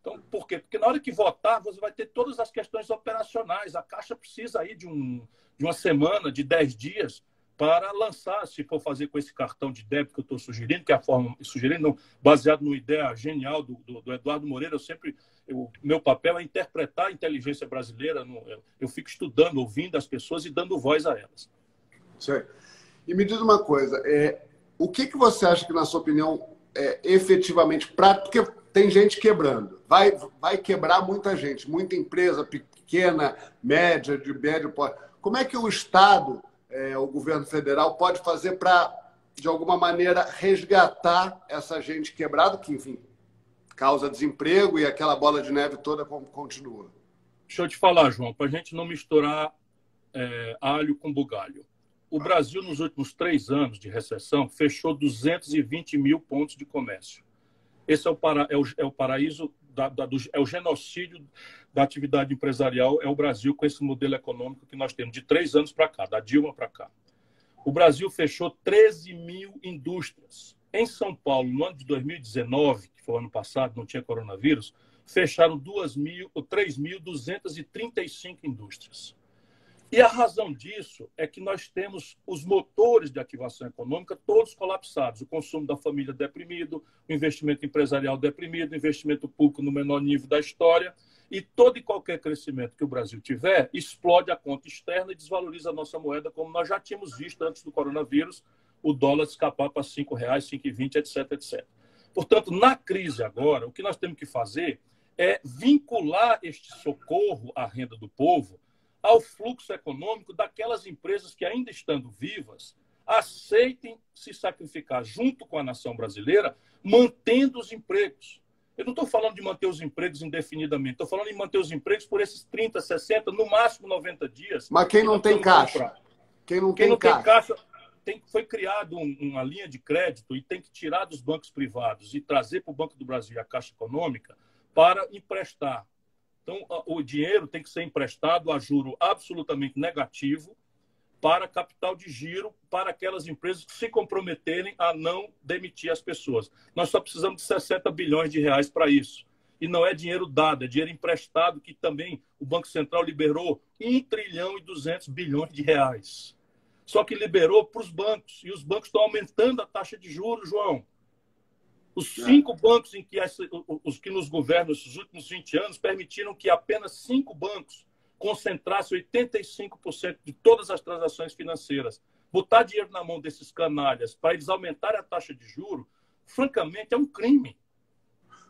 Então, por quê? Porque na hora que votar, você vai ter todas as questões operacionais. A Caixa precisa aí de, um, de uma semana, de dez dias, para lançar, se for fazer com esse cartão de débito que eu estou sugerindo, que é a forma sugerindo, baseado numa ideia genial do, do, do Eduardo Moreira, eu sempre, o meu papel é interpretar a inteligência brasileira, no, eu, eu, fico estudando, ouvindo as pessoas e dando voz a elas. Sei. E me diz uma coisa, é, o que, que você acha que, na sua opinião, é efetivamente prático? Porque tem gente quebrando, vai, vai quebrar muita gente, muita empresa pequena, média, de médio porte. Como é que o Estado é, o governo federal pode fazer para, de alguma maneira, resgatar essa gente quebrada, que, enfim, causa desemprego e aquela bola de neve toda continua? Deixa eu te falar, João, para a gente não misturar é, alho com bugalho. O Brasil, nos últimos três anos de recessão, fechou 220 mil pontos de comércio. Esse é o, para, é o, é o paraíso, da, da, do, é o genocídio da atividade empresarial é o Brasil com esse modelo econômico que nós temos de três anos para cá, da Dilma para cá. O Brasil fechou 13 mil indústrias. Em São Paulo, no ano de 2019, que foi o ano passado, não tinha coronavírus, fecharam 3.235 indústrias. E a razão disso é que nós temos os motores de ativação econômica todos colapsados. O consumo da família deprimido, o investimento empresarial deprimido, o investimento público no menor nível da história e todo e qualquer crescimento que o Brasil tiver explode a conta externa e desvaloriza a nossa moeda, como nós já tínhamos visto antes do coronavírus, o dólar escapar para R$ reais, 5,20, etc, etc. Portanto, na crise agora, o que nós temos que fazer é vincular este socorro à renda do povo ao fluxo econômico daquelas empresas que, ainda estando vivas, aceitem se sacrificar junto com a nação brasileira, mantendo os empregos. Eu não estou falando de manter os empregos indefinidamente, estou falando em manter os empregos por esses 30, 60, no máximo 90 dias. Mas quem não tem caixa? Quem não, quem tem, não caixa. tem caixa? Tem, foi criado um, uma linha de crédito e tem que tirar dos bancos privados e trazer para o Banco do Brasil a Caixa Econômica para emprestar. Então, o dinheiro tem que ser emprestado a juro absolutamente negativo para capital de giro para aquelas empresas que se comprometerem a não demitir as pessoas. Nós só precisamos de 60 bilhões de reais para isso. E não é dinheiro dado, é dinheiro emprestado que também o Banco Central liberou 1 trilhão e 200 bilhões de reais. Só que liberou para os bancos. E os bancos estão aumentando a taxa de juros, João. Os cinco bancos em que os que nos governam esses últimos 20 anos permitiram que apenas cinco bancos concentrasse 85% de todas as transações financeiras. Botar dinheiro na mão desses canalhas para eles aumentarem a taxa de juro, francamente, é um crime.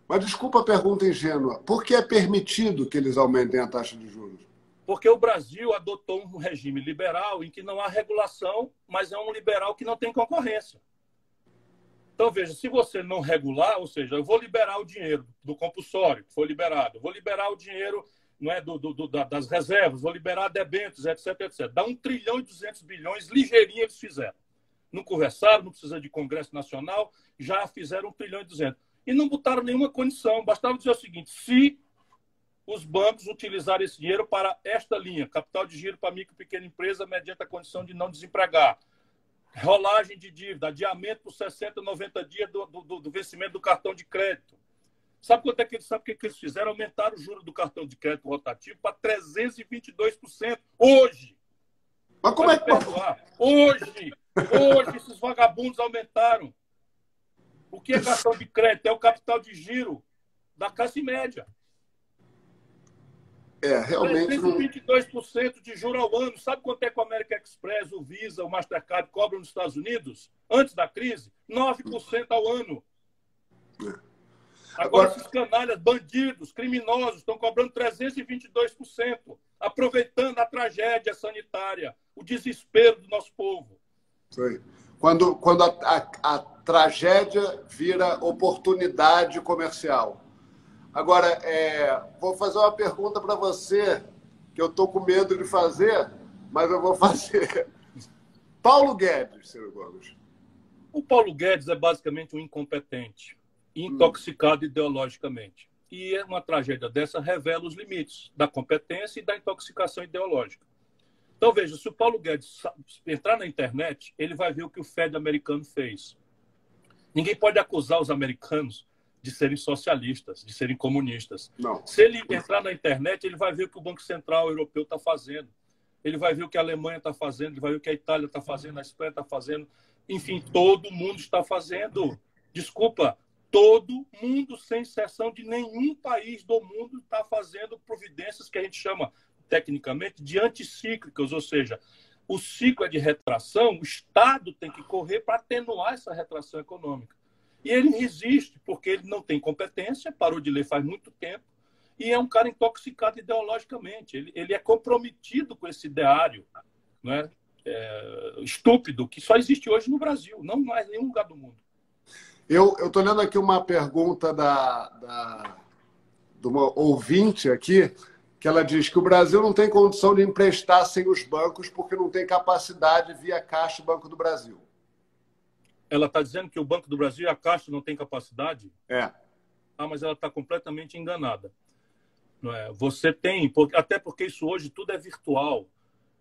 Mas desculpa a pergunta ingênua. Por que é permitido que eles aumentem a taxa de juros? Porque o Brasil adotou um regime liberal em que não há regulação, mas é um liberal que não tem concorrência. Então, veja, se você não regular, ou seja, eu vou liberar o dinheiro do compulsório, que foi liberado, vou liberar o dinheiro não é, do, do, das reservas, vou liberar debentos, etc, etc. Dá 1 trilhão e 200 bilhões, ligeirinho eles fizeram. Não conversaram, não precisa de Congresso Nacional, já fizeram 1 trilhão e 200. E não botaram nenhuma condição, bastava dizer o seguinte, se os bancos utilizarem esse dinheiro para esta linha, capital de giro para micro e pequena empresa, mediante a condição de não desempregar, rolagem de dívida, adiamento por 60, 90 dias do, do, do vencimento do cartão de crédito, Sabe quanto é que eles, sabe o que, eles fizeram? Aumentaram o juro do cartão de crédito rotativo para 322% hoje. Mas como é que? Hoje, hoje esses vagabundos aumentaram. O que é cartão de crédito? É o capital de giro da classe média. É, realmente. 322% não... de juro ao ano. Sabe quanto é que o American Express, o Visa, o Mastercard cobram nos Estados Unidos? Antes da crise? 9% ao ano. É. Agora, Agora, esses canalhas, bandidos, criminosos, estão cobrando 322%, aproveitando a tragédia sanitária, o desespero do nosso povo. Foi. Quando, quando a, a, a tragédia vira oportunidade comercial. Agora, é, vou fazer uma pergunta para você, que eu estou com medo de fazer, mas eu vou [laughs] fazer. Paulo Guedes, Ciro Gomes. O Paulo Guedes é basicamente um incompetente, intoxicado hum. ideologicamente. E uma tragédia dessa revela os limites da competência e da intoxicação ideológica. Então, veja, se o Paulo Guedes entrar na internet, ele vai ver o que o Fed americano fez. Ninguém pode acusar os americanos de serem socialistas, de serem comunistas. Não. Se ele entrar na internet, ele vai ver o que o Banco Central Europeu está fazendo. Ele vai ver o que a Alemanha está fazendo, ele vai ver o que a Itália está fazendo, a Espanha está fazendo. Enfim, todo mundo está fazendo. Desculpa, todo mundo, sem exceção de nenhum país do mundo, está fazendo providências que a gente chama, tecnicamente, de anticíclicas, ou seja, o ciclo é de retração, o Estado tem que correr para atenuar essa retração econômica. E ele resiste, porque ele não tem competência, parou de ler faz muito tempo, e é um cara intoxicado ideologicamente. Ele, ele é comprometido com esse ideário né? É, estúpido que só existe hoje no Brasil, não mais em nenhum lugar do mundo. Eu estou lendo aqui uma pergunta da, da, de uma ouvinte aqui, que ela diz que o Brasil não tem condição de emprestar sem os bancos porque não tem capacidade via Caixa Banco do Brasil ela está dizendo que o Banco do Brasil e a Caixa não têm capacidade? É. Ah, mas ela está completamente enganada. Não é? Você tem, até porque isso hoje tudo é virtual,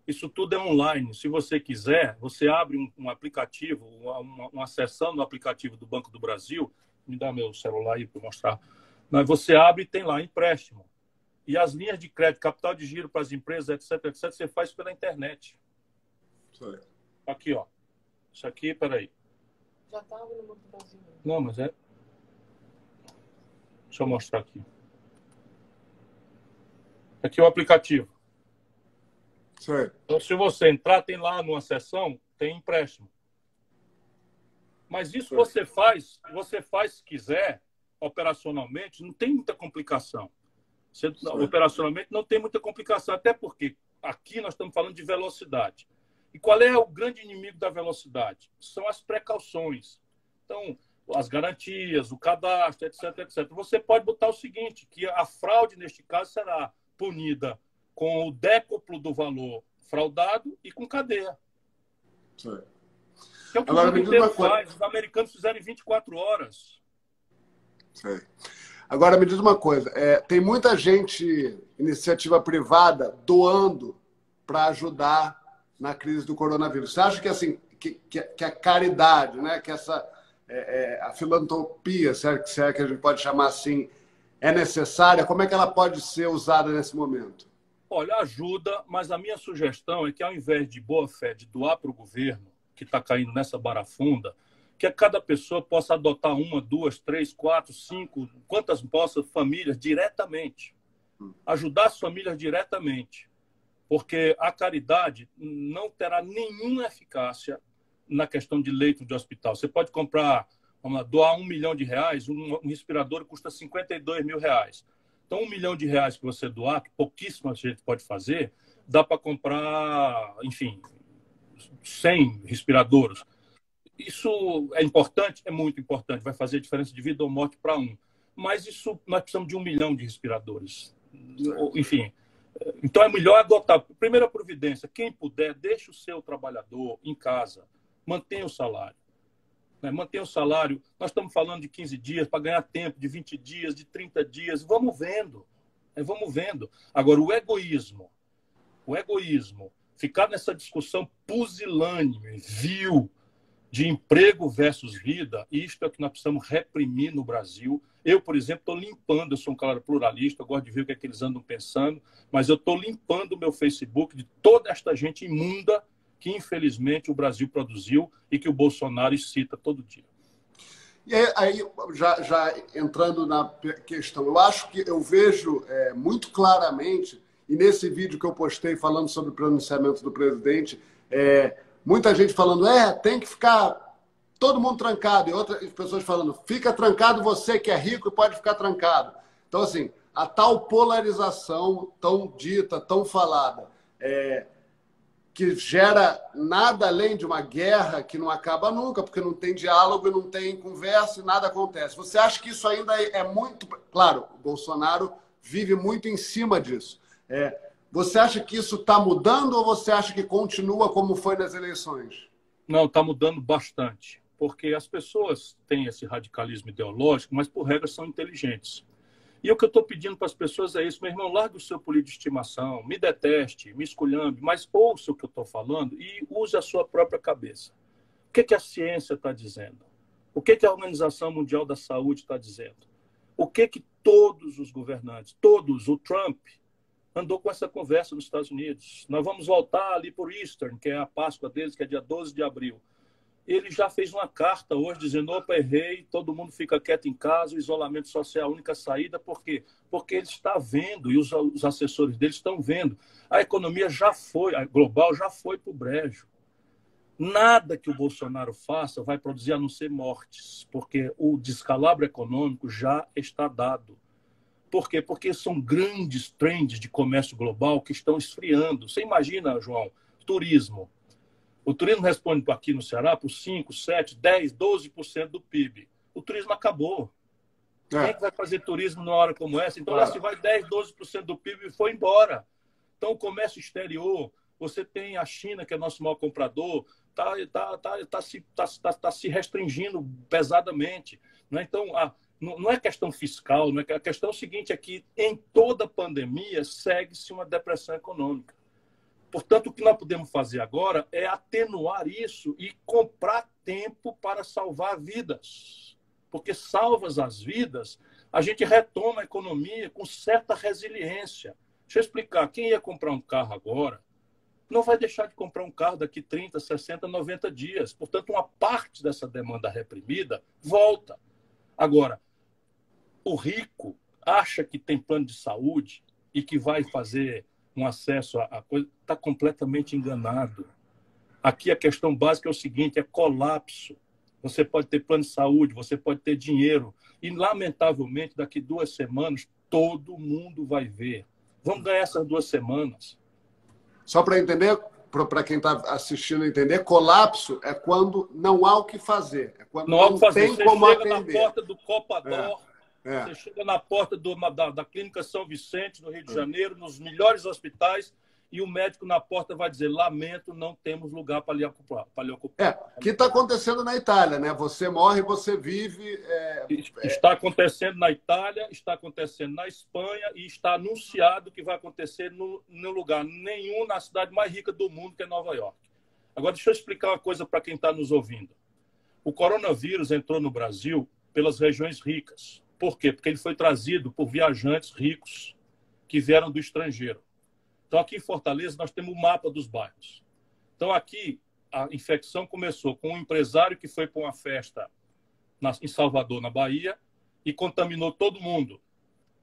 isso tudo é online. Se você quiser, você abre um, um aplicativo, uma, uma sessão no aplicativo do Banco do Brasil, me dá meu celular aí para mostrar. Mas você abre e tem lá empréstimo. E as linhas de crédito, capital de giro para as empresas, etc, etc, você faz pela internet. Isso Aqui, ó. Isso aqui, peraí. Já estava no Banco do Brasil. Não, mas é. Deixa eu mostrar aqui. Aqui é o aplicativo. Certo. Então, se você entrar, tem lá numa seção, tem empréstimo. Mas isso certo. você faz, você faz se quiser, operacionalmente, não tem muita complicação. Você, operacionalmente não tem muita complicação, até porque aqui nós estamos falando de velocidade. E qual é o grande inimigo da velocidade? São as precauções. Então, as garantias, o cadastro, etc, etc. Você pode botar o seguinte, que a fraude, neste caso, será punida com o décuplo do valor fraudado e com cadeia. Sim. Que é o que Agora, o mundo faz. Os americanos fizeram em 24 horas. Sim. Agora, me diz uma coisa. É, tem muita gente, iniciativa privada, doando para ajudar na crise do coronavírus. Você acha que assim que, que, que a caridade, né, que essa é, é, a filantropia, se é, se é que a gente pode chamar assim, é necessária? Como é que ela pode ser usada nesse momento? Olha, ajuda, mas a minha sugestão é que ao invés de boa fé de doar para o governo, que está caindo nessa barafunda, que cada pessoa possa adotar uma, duas, três, quatro, cinco, quantas possa famílias diretamente. Hum. Ajudar as famílias diretamente porque a caridade não terá nenhuma eficácia na questão de leito de hospital. Você pode comprar, lá, doar um milhão de reais, um, um respirador custa 52 mil reais. Então, um milhão de reais que você doar, que pouquíssima gente pode fazer, dá para comprar, enfim, 100 respiradores. Isso é importante? É muito importante. Vai fazer diferença de vida ou morte para um. Mas isso, nós precisamos de um milhão de respiradores. Enfim, então é melhor adotar. Primeira providência, quem puder, deixe o seu trabalhador em casa, mantenha o salário. Né? Mantenha o salário. Nós estamos falando de 15 dias para ganhar tempo, de 20 dias, de 30 dias. Vamos vendo. Né? Vamos vendo. Agora, o egoísmo, o egoísmo, ficar nessa discussão pusilânime, vil, de emprego versus vida, isto é que nós precisamos reprimir no Brasil. Eu, por exemplo, estou limpando, eu sou um cara pluralista, eu gosto de ver o que, é que eles andam pensando, mas eu estou limpando o meu Facebook de toda esta gente imunda que, infelizmente, o Brasil produziu e que o Bolsonaro cita todo dia. E aí, já, já entrando na questão, eu acho que eu vejo é, muito claramente e nesse vídeo que eu postei falando sobre o pronunciamento do presidente, é, muita gente falando, é, tem que ficar todo mundo trancado, e outras pessoas falando, fica trancado você que é rico e pode ficar trancado. Então, assim, a tal polarização tão dita, tão falada, é, que gera nada além de uma guerra que não acaba nunca, porque não tem diálogo, não tem conversa e nada acontece. Você acha que isso ainda é muito. Claro, o Bolsonaro vive muito em cima disso. É, você acha que isso está mudando ou você acha que continua como foi nas eleições? Não, está mudando bastante, porque as pessoas têm esse radicalismo ideológico, mas por regra são inteligentes. E o que eu estou pedindo para as pessoas é isso, meu irmão, largue o seu político de estimação, me deteste, me esculhambe, mas ouça o que eu estou falando e use a sua própria cabeça. O que, que a ciência está dizendo? O que, que a Organização Mundial da Saúde está dizendo? O que, que todos os governantes, todos, o Trump, andou com essa conversa nos Estados Unidos. Nós vamos voltar ali por Easter, que é a Páscoa deles, que é dia 12 de abril ele já fez uma carta hoje dizendo: opa, errei, todo mundo fica quieto em casa, o isolamento social é a única saída. Por quê? Porque ele está vendo, e os, os assessores dele estão vendo, a economia já foi, a global já foi para o brejo. Nada que o Bolsonaro faça vai produzir a não ser mortes, porque o descalabro econômico já está dado. Por quê? Porque são grandes trends de comércio global que estão esfriando. Você imagina, João, turismo o turismo responde aqui no Ceará por 5, 7, 10, 12% do PIB. O turismo acabou. É. Quem é que vai fazer turismo numa hora como essa? Então, lá se vai 10, 12% do PIB e foi embora. Então, o comércio exterior, você tem a China, que é nosso maior comprador, está tá, tá, tá, se, tá, tá, tá se restringindo pesadamente. Né? Então, a, não é questão fiscal, não é, a questão é o seguinte é que em toda pandemia segue-se uma depressão econômica. Portanto, o que nós podemos fazer agora é atenuar isso e comprar tempo para salvar vidas. Porque salvas as vidas, a gente retoma a economia com certa resiliência. Deixa eu explicar. Quem ia comprar um carro agora não vai deixar de comprar um carro daqui 30, 60, 90 dias. Portanto, uma parte dessa demanda reprimida volta. Agora, o rico acha que tem plano de saúde e que vai fazer um acesso à coisa, está completamente enganado. Aqui a questão básica é o seguinte: é colapso. Você pode ter plano de saúde, você pode ter dinheiro. E, lamentavelmente, daqui duas semanas, todo mundo vai ver. Vamos ganhar essas duas semanas. Só para entender, para quem está assistindo entender, colapso é quando não há o que fazer. É quando não, não tem Você como chega atender. na porta do Copador, é. É. você chega na porta do, da, da Clínica São Vicente, no Rio de é. Janeiro, nos melhores hospitais, e o médico na porta vai dizer: lamento, não temos lugar para lhe ocupar. Para lhe ocupar. É, que está acontecendo na Itália, né? Você morre, você vive. É, é... Está acontecendo na Itália, está acontecendo na Espanha e está anunciado que vai acontecer no, no lugar nenhum na cidade mais rica do mundo, que é Nova York. Agora, deixa eu explicar uma coisa para quem está nos ouvindo. O coronavírus entrou no Brasil pelas regiões ricas. Por quê? Porque ele foi trazido por viajantes ricos que vieram do estrangeiro. Então, aqui em Fortaleza, nós temos o mapa dos bairros. Então, aqui, a infecção começou com um empresário que foi para uma festa na, em Salvador, na Bahia, e contaminou todo mundo.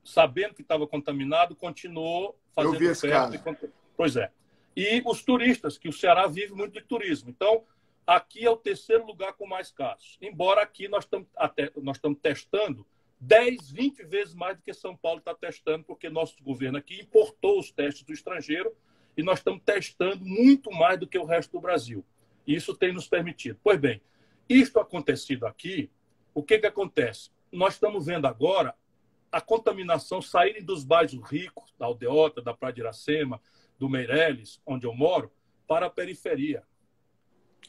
Sabendo que estava contaminado, continuou fazendo Eu vi esse festa. Caso. Pois é. E os turistas, que o Ceará vive muito de turismo. Então, aqui é o terceiro lugar com mais casos. Embora aqui nós estamos, até, nós estamos testando 10, 20 vezes mais do que São Paulo está testando, porque nosso governo aqui importou os testes do estrangeiro e nós estamos testando muito mais do que o resto do Brasil. E isso tem nos permitido. Pois bem, isto acontecido aqui, o que, que acontece? Nós estamos vendo agora a contaminação saírem dos bairros ricos, da Aldeota, da Praia de Iracema, do Meireles, onde eu moro, para a periferia.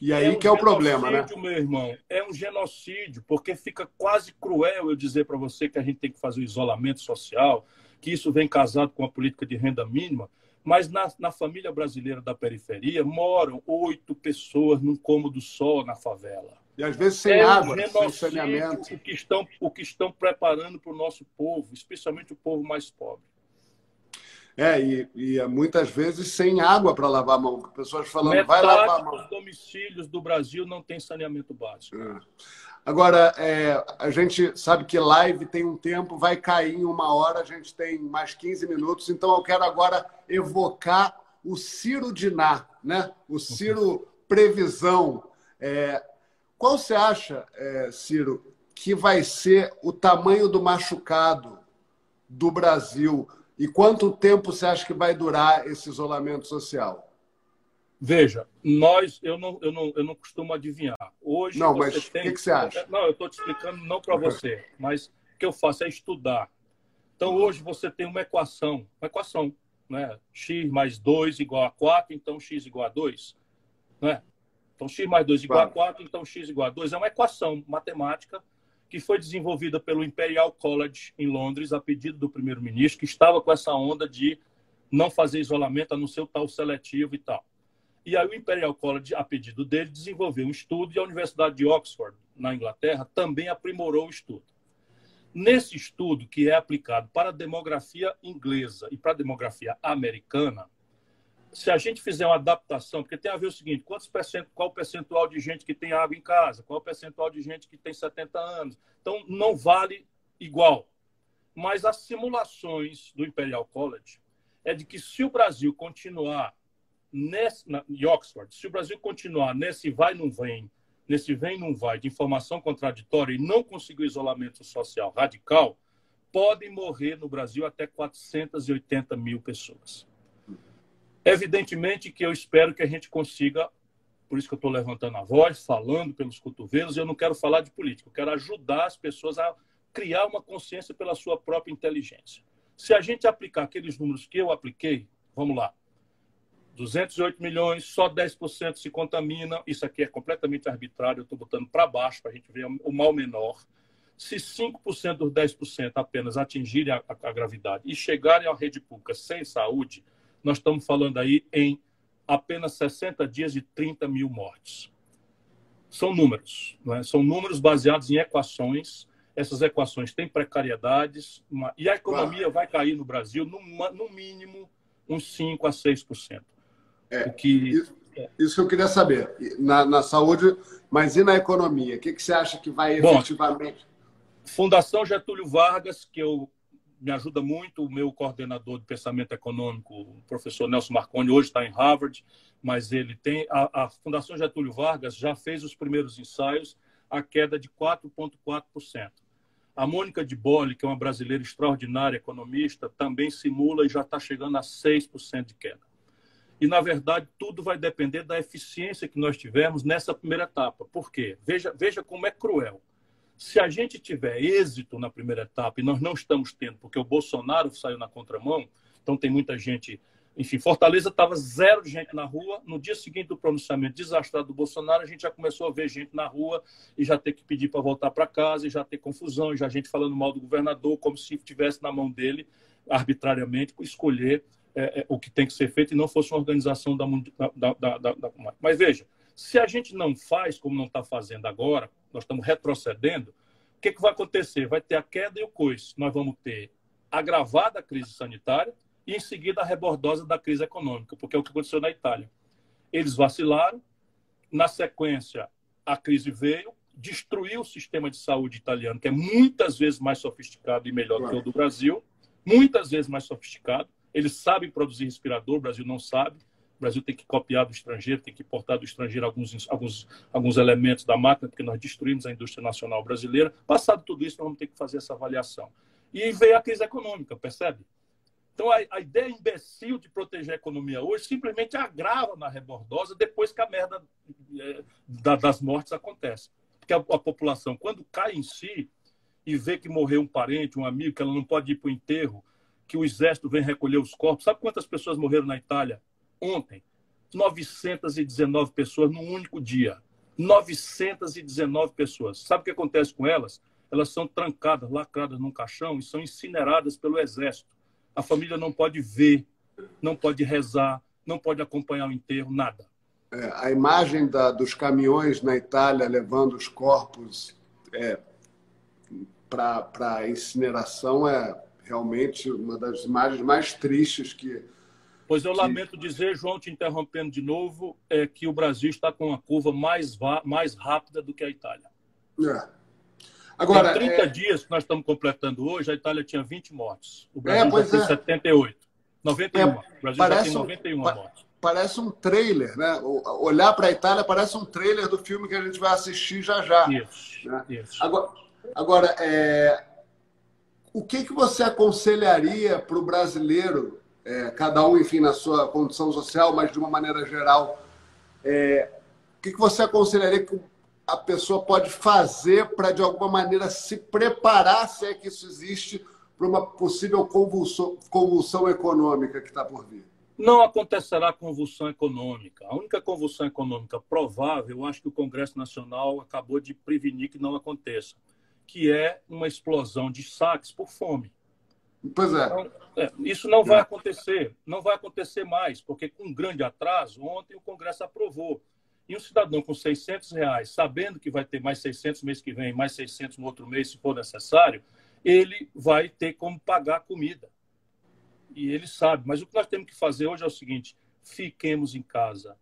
E aí é um que é o problema, né? meu irmão, é um genocídio, porque fica quase cruel eu dizer para você que a gente tem que fazer o isolamento social, que isso vem casado com a política de renda mínima, mas na, na família brasileira da periferia moram oito pessoas num cômodo só na favela. E às vezes sem é água, um sem saneamento. O que estão, o que estão preparando para o nosso povo, especialmente o povo mais pobre. É, e, e é muitas vezes sem água para lavar a mão. Pessoas falando, Metade vai lavar a mão. dos domicílios do Brasil não tem saneamento básico. É. Agora, é, a gente sabe que live tem um tempo, vai cair em uma hora, a gente tem mais 15 minutos, então eu quero agora evocar o Ciro Diná, né? o Ciro Previsão. É, qual você acha, é, Ciro, que vai ser o tamanho do machucado do Brasil e quanto tempo você acha que vai durar esse isolamento social? Veja, nós, eu não, eu não, eu não costumo adivinhar. Hoje não, mas o tem... que, que, você acha? Não, eu estou te explicando não para você, mas o que eu faço é estudar. Então, hoje você tem uma equação, uma equação, né? x mais 2 igual a 4, então x igual a 2. Né? Então, x mais 2 igual claro. a 4, então x igual a 2. É uma equação matemática que foi desenvolvida pelo Imperial College em Londres, a pedido do primeiro-ministro, que estava com essa onda de não fazer isolamento, a não ser o tal seletivo e tal. E aí o Imperial College, a pedido dele, desenvolveu um estudo e a Universidade de Oxford, na Inglaterra, também aprimorou o estudo. Nesse estudo, que é aplicado para a demografia inglesa e para a demografia americana, se a gente fizer uma adaptação, porque tem a ver o seguinte, quantos percent, qual o percentual de gente que tem água em casa, qual o percentual de gente que tem 70 anos. Então, não vale igual. Mas as simulações do Imperial College é de que se o Brasil continuar nesse, na, em Oxford, se o Brasil continuar nesse vai não vem, nesse vem não vai de informação contraditória e não conseguir isolamento social radical, podem morrer no Brasil até 480 mil pessoas. Evidentemente que eu espero que a gente consiga, por isso que eu estou levantando a voz, falando pelos cotovelos, eu não quero falar de política, eu quero ajudar as pessoas a criar uma consciência pela sua própria inteligência. Se a gente aplicar aqueles números que eu apliquei, vamos lá, 208 milhões, só 10% se contamina. Isso aqui é completamente arbitrário, eu estou botando para baixo para a gente ver o mal menor. Se 5% dos 10% apenas atingirem a, a, gravidade e chegarem à rede pública sem saúde, nós estamos falando aí em apenas 60 dias de 30 mil mortes. São números, é? são números baseados em equações. Essas equações têm precariedades uma... e a economia vai cair no Brasil no, no mínimo uns 5 a 6%. É, que... isso, isso que eu queria saber. Na, na saúde, mas e na economia? O que, que você acha que vai Bom, efetivamente? Fundação Getúlio Vargas, que eu me ajuda muito, o meu coordenador de pensamento econômico, o professor Nelson Marconi, hoje está em Harvard, mas ele tem. A, a Fundação Getúlio Vargas já fez os primeiros ensaios, a queda de 4,4%. A Mônica de Bolle, que é uma brasileira extraordinária economista, também simula e já está chegando a 6% de queda. E, na verdade, tudo vai depender da eficiência que nós tivermos nessa primeira etapa. Por quê? Veja, veja como é cruel. Se a gente tiver êxito na primeira etapa, e nós não estamos tendo, porque o Bolsonaro saiu na contramão, então tem muita gente. Enfim, Fortaleza estava zero de gente na rua. No dia seguinte do pronunciamento desastrado do Bolsonaro, a gente já começou a ver gente na rua e já ter que pedir para voltar para casa, e já ter confusão, e já gente falando mal do governador, como se tivesse na mão dele, arbitrariamente, escolher é, é, o que tem que ser feito e não fosse uma organização da, da, da, da, da Mas veja, se a gente não faz como não está fazendo agora, nós estamos retrocedendo, o que, que vai acontecer? Vai ter a queda e o coice. Nós vamos ter agravada a crise sanitária e, em seguida, a rebordosa da crise econômica, porque é o que aconteceu na Itália. Eles vacilaram, na sequência, a crise veio, destruiu o sistema de saúde italiano, que é muitas vezes mais sofisticado e melhor do que o do Brasil, muitas vezes mais sofisticado. Eles sabem produzir respirador, o Brasil não sabe. O Brasil tem que copiar do estrangeiro, tem que importar do estrangeiro alguns, alguns, alguns elementos da máquina, porque nós destruímos a indústria nacional brasileira. Passado tudo isso, nós vamos ter que fazer essa avaliação. E veio a crise econômica, percebe? Então, a, a ideia imbecil de proteger a economia hoje simplesmente agrava na rebordosa depois que a merda é, da, das mortes acontece. Porque a, a população, quando cai em si e vê que morreu um parente, um amigo, que ela não pode ir para o enterro, que o exército vem recolher os corpos. Sabe quantas pessoas morreram na Itália ontem? 919 pessoas num único dia. 919 pessoas. Sabe o que acontece com elas? Elas são trancadas, lacradas num caixão e são incineradas pelo exército. A família não pode ver, não pode rezar, não pode acompanhar o enterro, nada. É, a imagem da, dos caminhões na Itália levando os corpos é, para incineração é realmente uma das imagens mais tristes que. Pois eu lamento dizer, João, te interrompendo de novo, é que o Brasil está com uma curva mais, mais rápida do que a Itália. É. Agora, Tem 30 é... dias que nós estamos completando hoje, a Itália tinha 20 mortes. O Brasil é, já tem é. 78. 91. É, o Brasil já tem 91 um, mortes. Parece um trailer, né? Olhar para a Itália parece um trailer do filme que a gente vai assistir já já. Isso. Né? isso. Agora, agora é... o que, que você aconselharia para o brasileiro, é, cada um, enfim, na sua condição social, mas de uma maneira geral, é... o que, você aconselharia que a pessoa pode fazer para, de alguma maneira, se preparar, se é que isso existe, para uma possível convulsão, convulsão econômica que está por vir? Não acontecerá convulsão econômica. A única convulsão econômica provável, eu acho que o Congresso Nacional acabou de prevenir que não aconteça, que é uma explosão de saques por fome. Pois é. Então, é isso não vai acontecer, não vai acontecer mais, porque com um grande atraso, ontem o Congresso aprovou e um cidadão com 600 reais, sabendo que vai ter mais 600 mês que vem, mais 600 no outro mês, se for necessário, ele vai ter como pagar a comida. E ele sabe. Mas o que nós temos que fazer hoje é o seguinte: fiquemos em casa.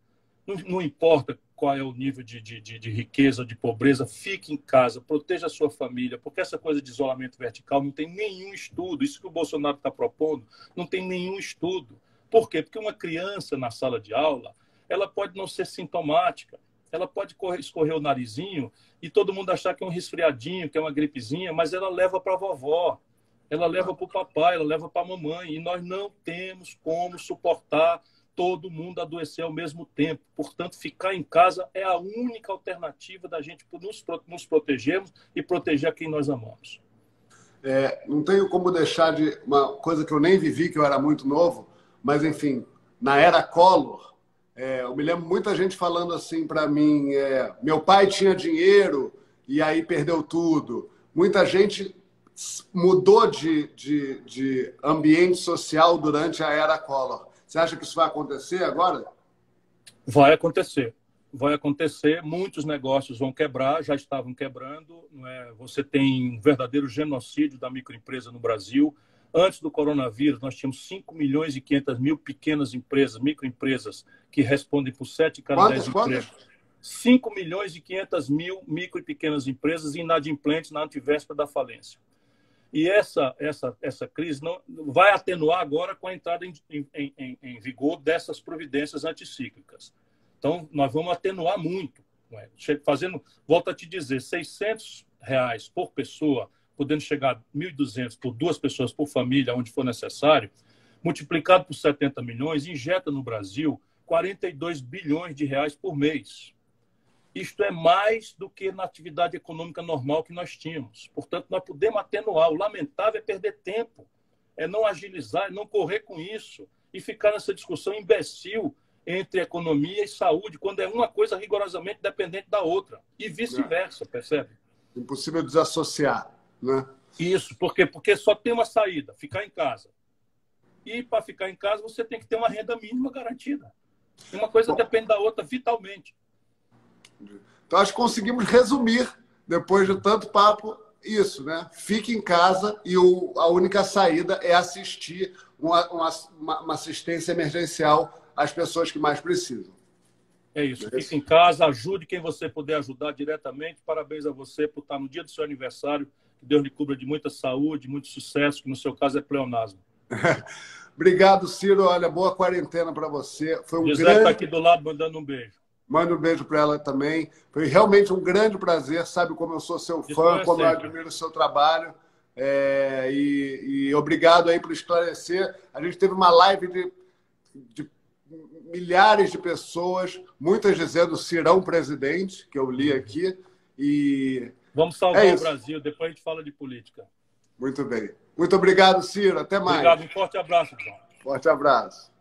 Não, não importa qual é o nível de, de, de, de riqueza, de pobreza, fique em casa, proteja a sua família, porque essa coisa de isolamento vertical não tem nenhum estudo. Isso que o Bolsonaro está propondo não tem nenhum estudo. Por quê? Porque uma criança na sala de aula ela pode não ser sintomática. Ela pode escorrer o narizinho e todo mundo achar que é um resfriadinho, que é uma gripezinha, mas ela leva para a vovó, ela leva para o papai, ela leva para a mamãe. E nós não temos como suportar todo mundo adoecer ao mesmo tempo. Portanto, ficar em casa é a única alternativa da gente nos, nos protegermos e proteger quem nós amamos. É, não tenho como deixar de uma coisa que eu nem vivi, que eu era muito novo, mas enfim, na era Collor, é, eu me lembro muita gente falando assim para mim: é, meu pai tinha dinheiro e aí perdeu tudo. Muita gente mudou de, de, de ambiente social durante a era Collor. Você acha que isso vai acontecer agora? Vai acontecer. Vai acontecer. Muitos negócios vão quebrar, já estavam quebrando. É? Você tem um verdadeiro genocídio da microempresa no Brasil. Antes do coronavírus, nós tínhamos 5 milhões e 500 mil pequenas empresas, microempresas, que respondem por 7 cada 10 empregos. 5 milhões e 500 mil micro e pequenas empresas inadimplentes na antivéspera da falência. E essa, essa, essa crise não vai atenuar agora com a entrada em, em, em, em vigor dessas providências anticíclicas. Então, nós vamos atenuar muito. É? Fazendo, volto a te dizer, 600 reais por pessoa podendo chegar a 1.200 por duas pessoas por família, onde for necessário, multiplicado por 70 milhões, injeta no Brasil 42 bilhões de reais por mês. Isto é mais do que na atividade econômica normal que nós tínhamos. Portanto, nós podemos atenuar. O lamentável é perder tempo, é não agilizar, é não correr com isso e ficar nessa discussão imbecil entre economia e saúde, quando é uma coisa rigorosamente dependente da outra. E vice-versa, percebe? Impossível desassociar. Né? Isso, por quê? Porque só tem uma saída, ficar em casa. E para ficar em casa você tem que ter uma renda mínima garantida. Uma coisa Bom, depende da outra vitalmente. Então acho que conseguimos resumir, depois de tanto papo, isso, né? Fique em casa e o, a única saída é assistir uma, uma, uma assistência emergencial às pessoas que mais precisam. É isso. É Fique em casa, ajude quem você puder ajudar diretamente. Parabéns a você por estar no dia do seu aniversário que Deus lhe cubra de muita saúde, muito sucesso, que no seu caso é pleonasmo. [laughs] Obrigado, Ciro. Olha, boa quarentena para você. Foi um Gisele tá grande... está aqui do lado mandando um beijo. Manda um beijo para ela também. Foi realmente um grande prazer. Sabe como eu sou seu fã, como eu admiro o seu trabalho. É, e, e, obrigado aí por esclarecer. A gente teve uma live de, de milhares de pessoas, muitas dizendo Cirão presidente, que eu li aqui. E Vamos salvar é o Brasil, depois a gente fala de política. Muito bem. Muito obrigado, Ciro. Até mais. Obrigado, um forte abraço, João. Forte abraço.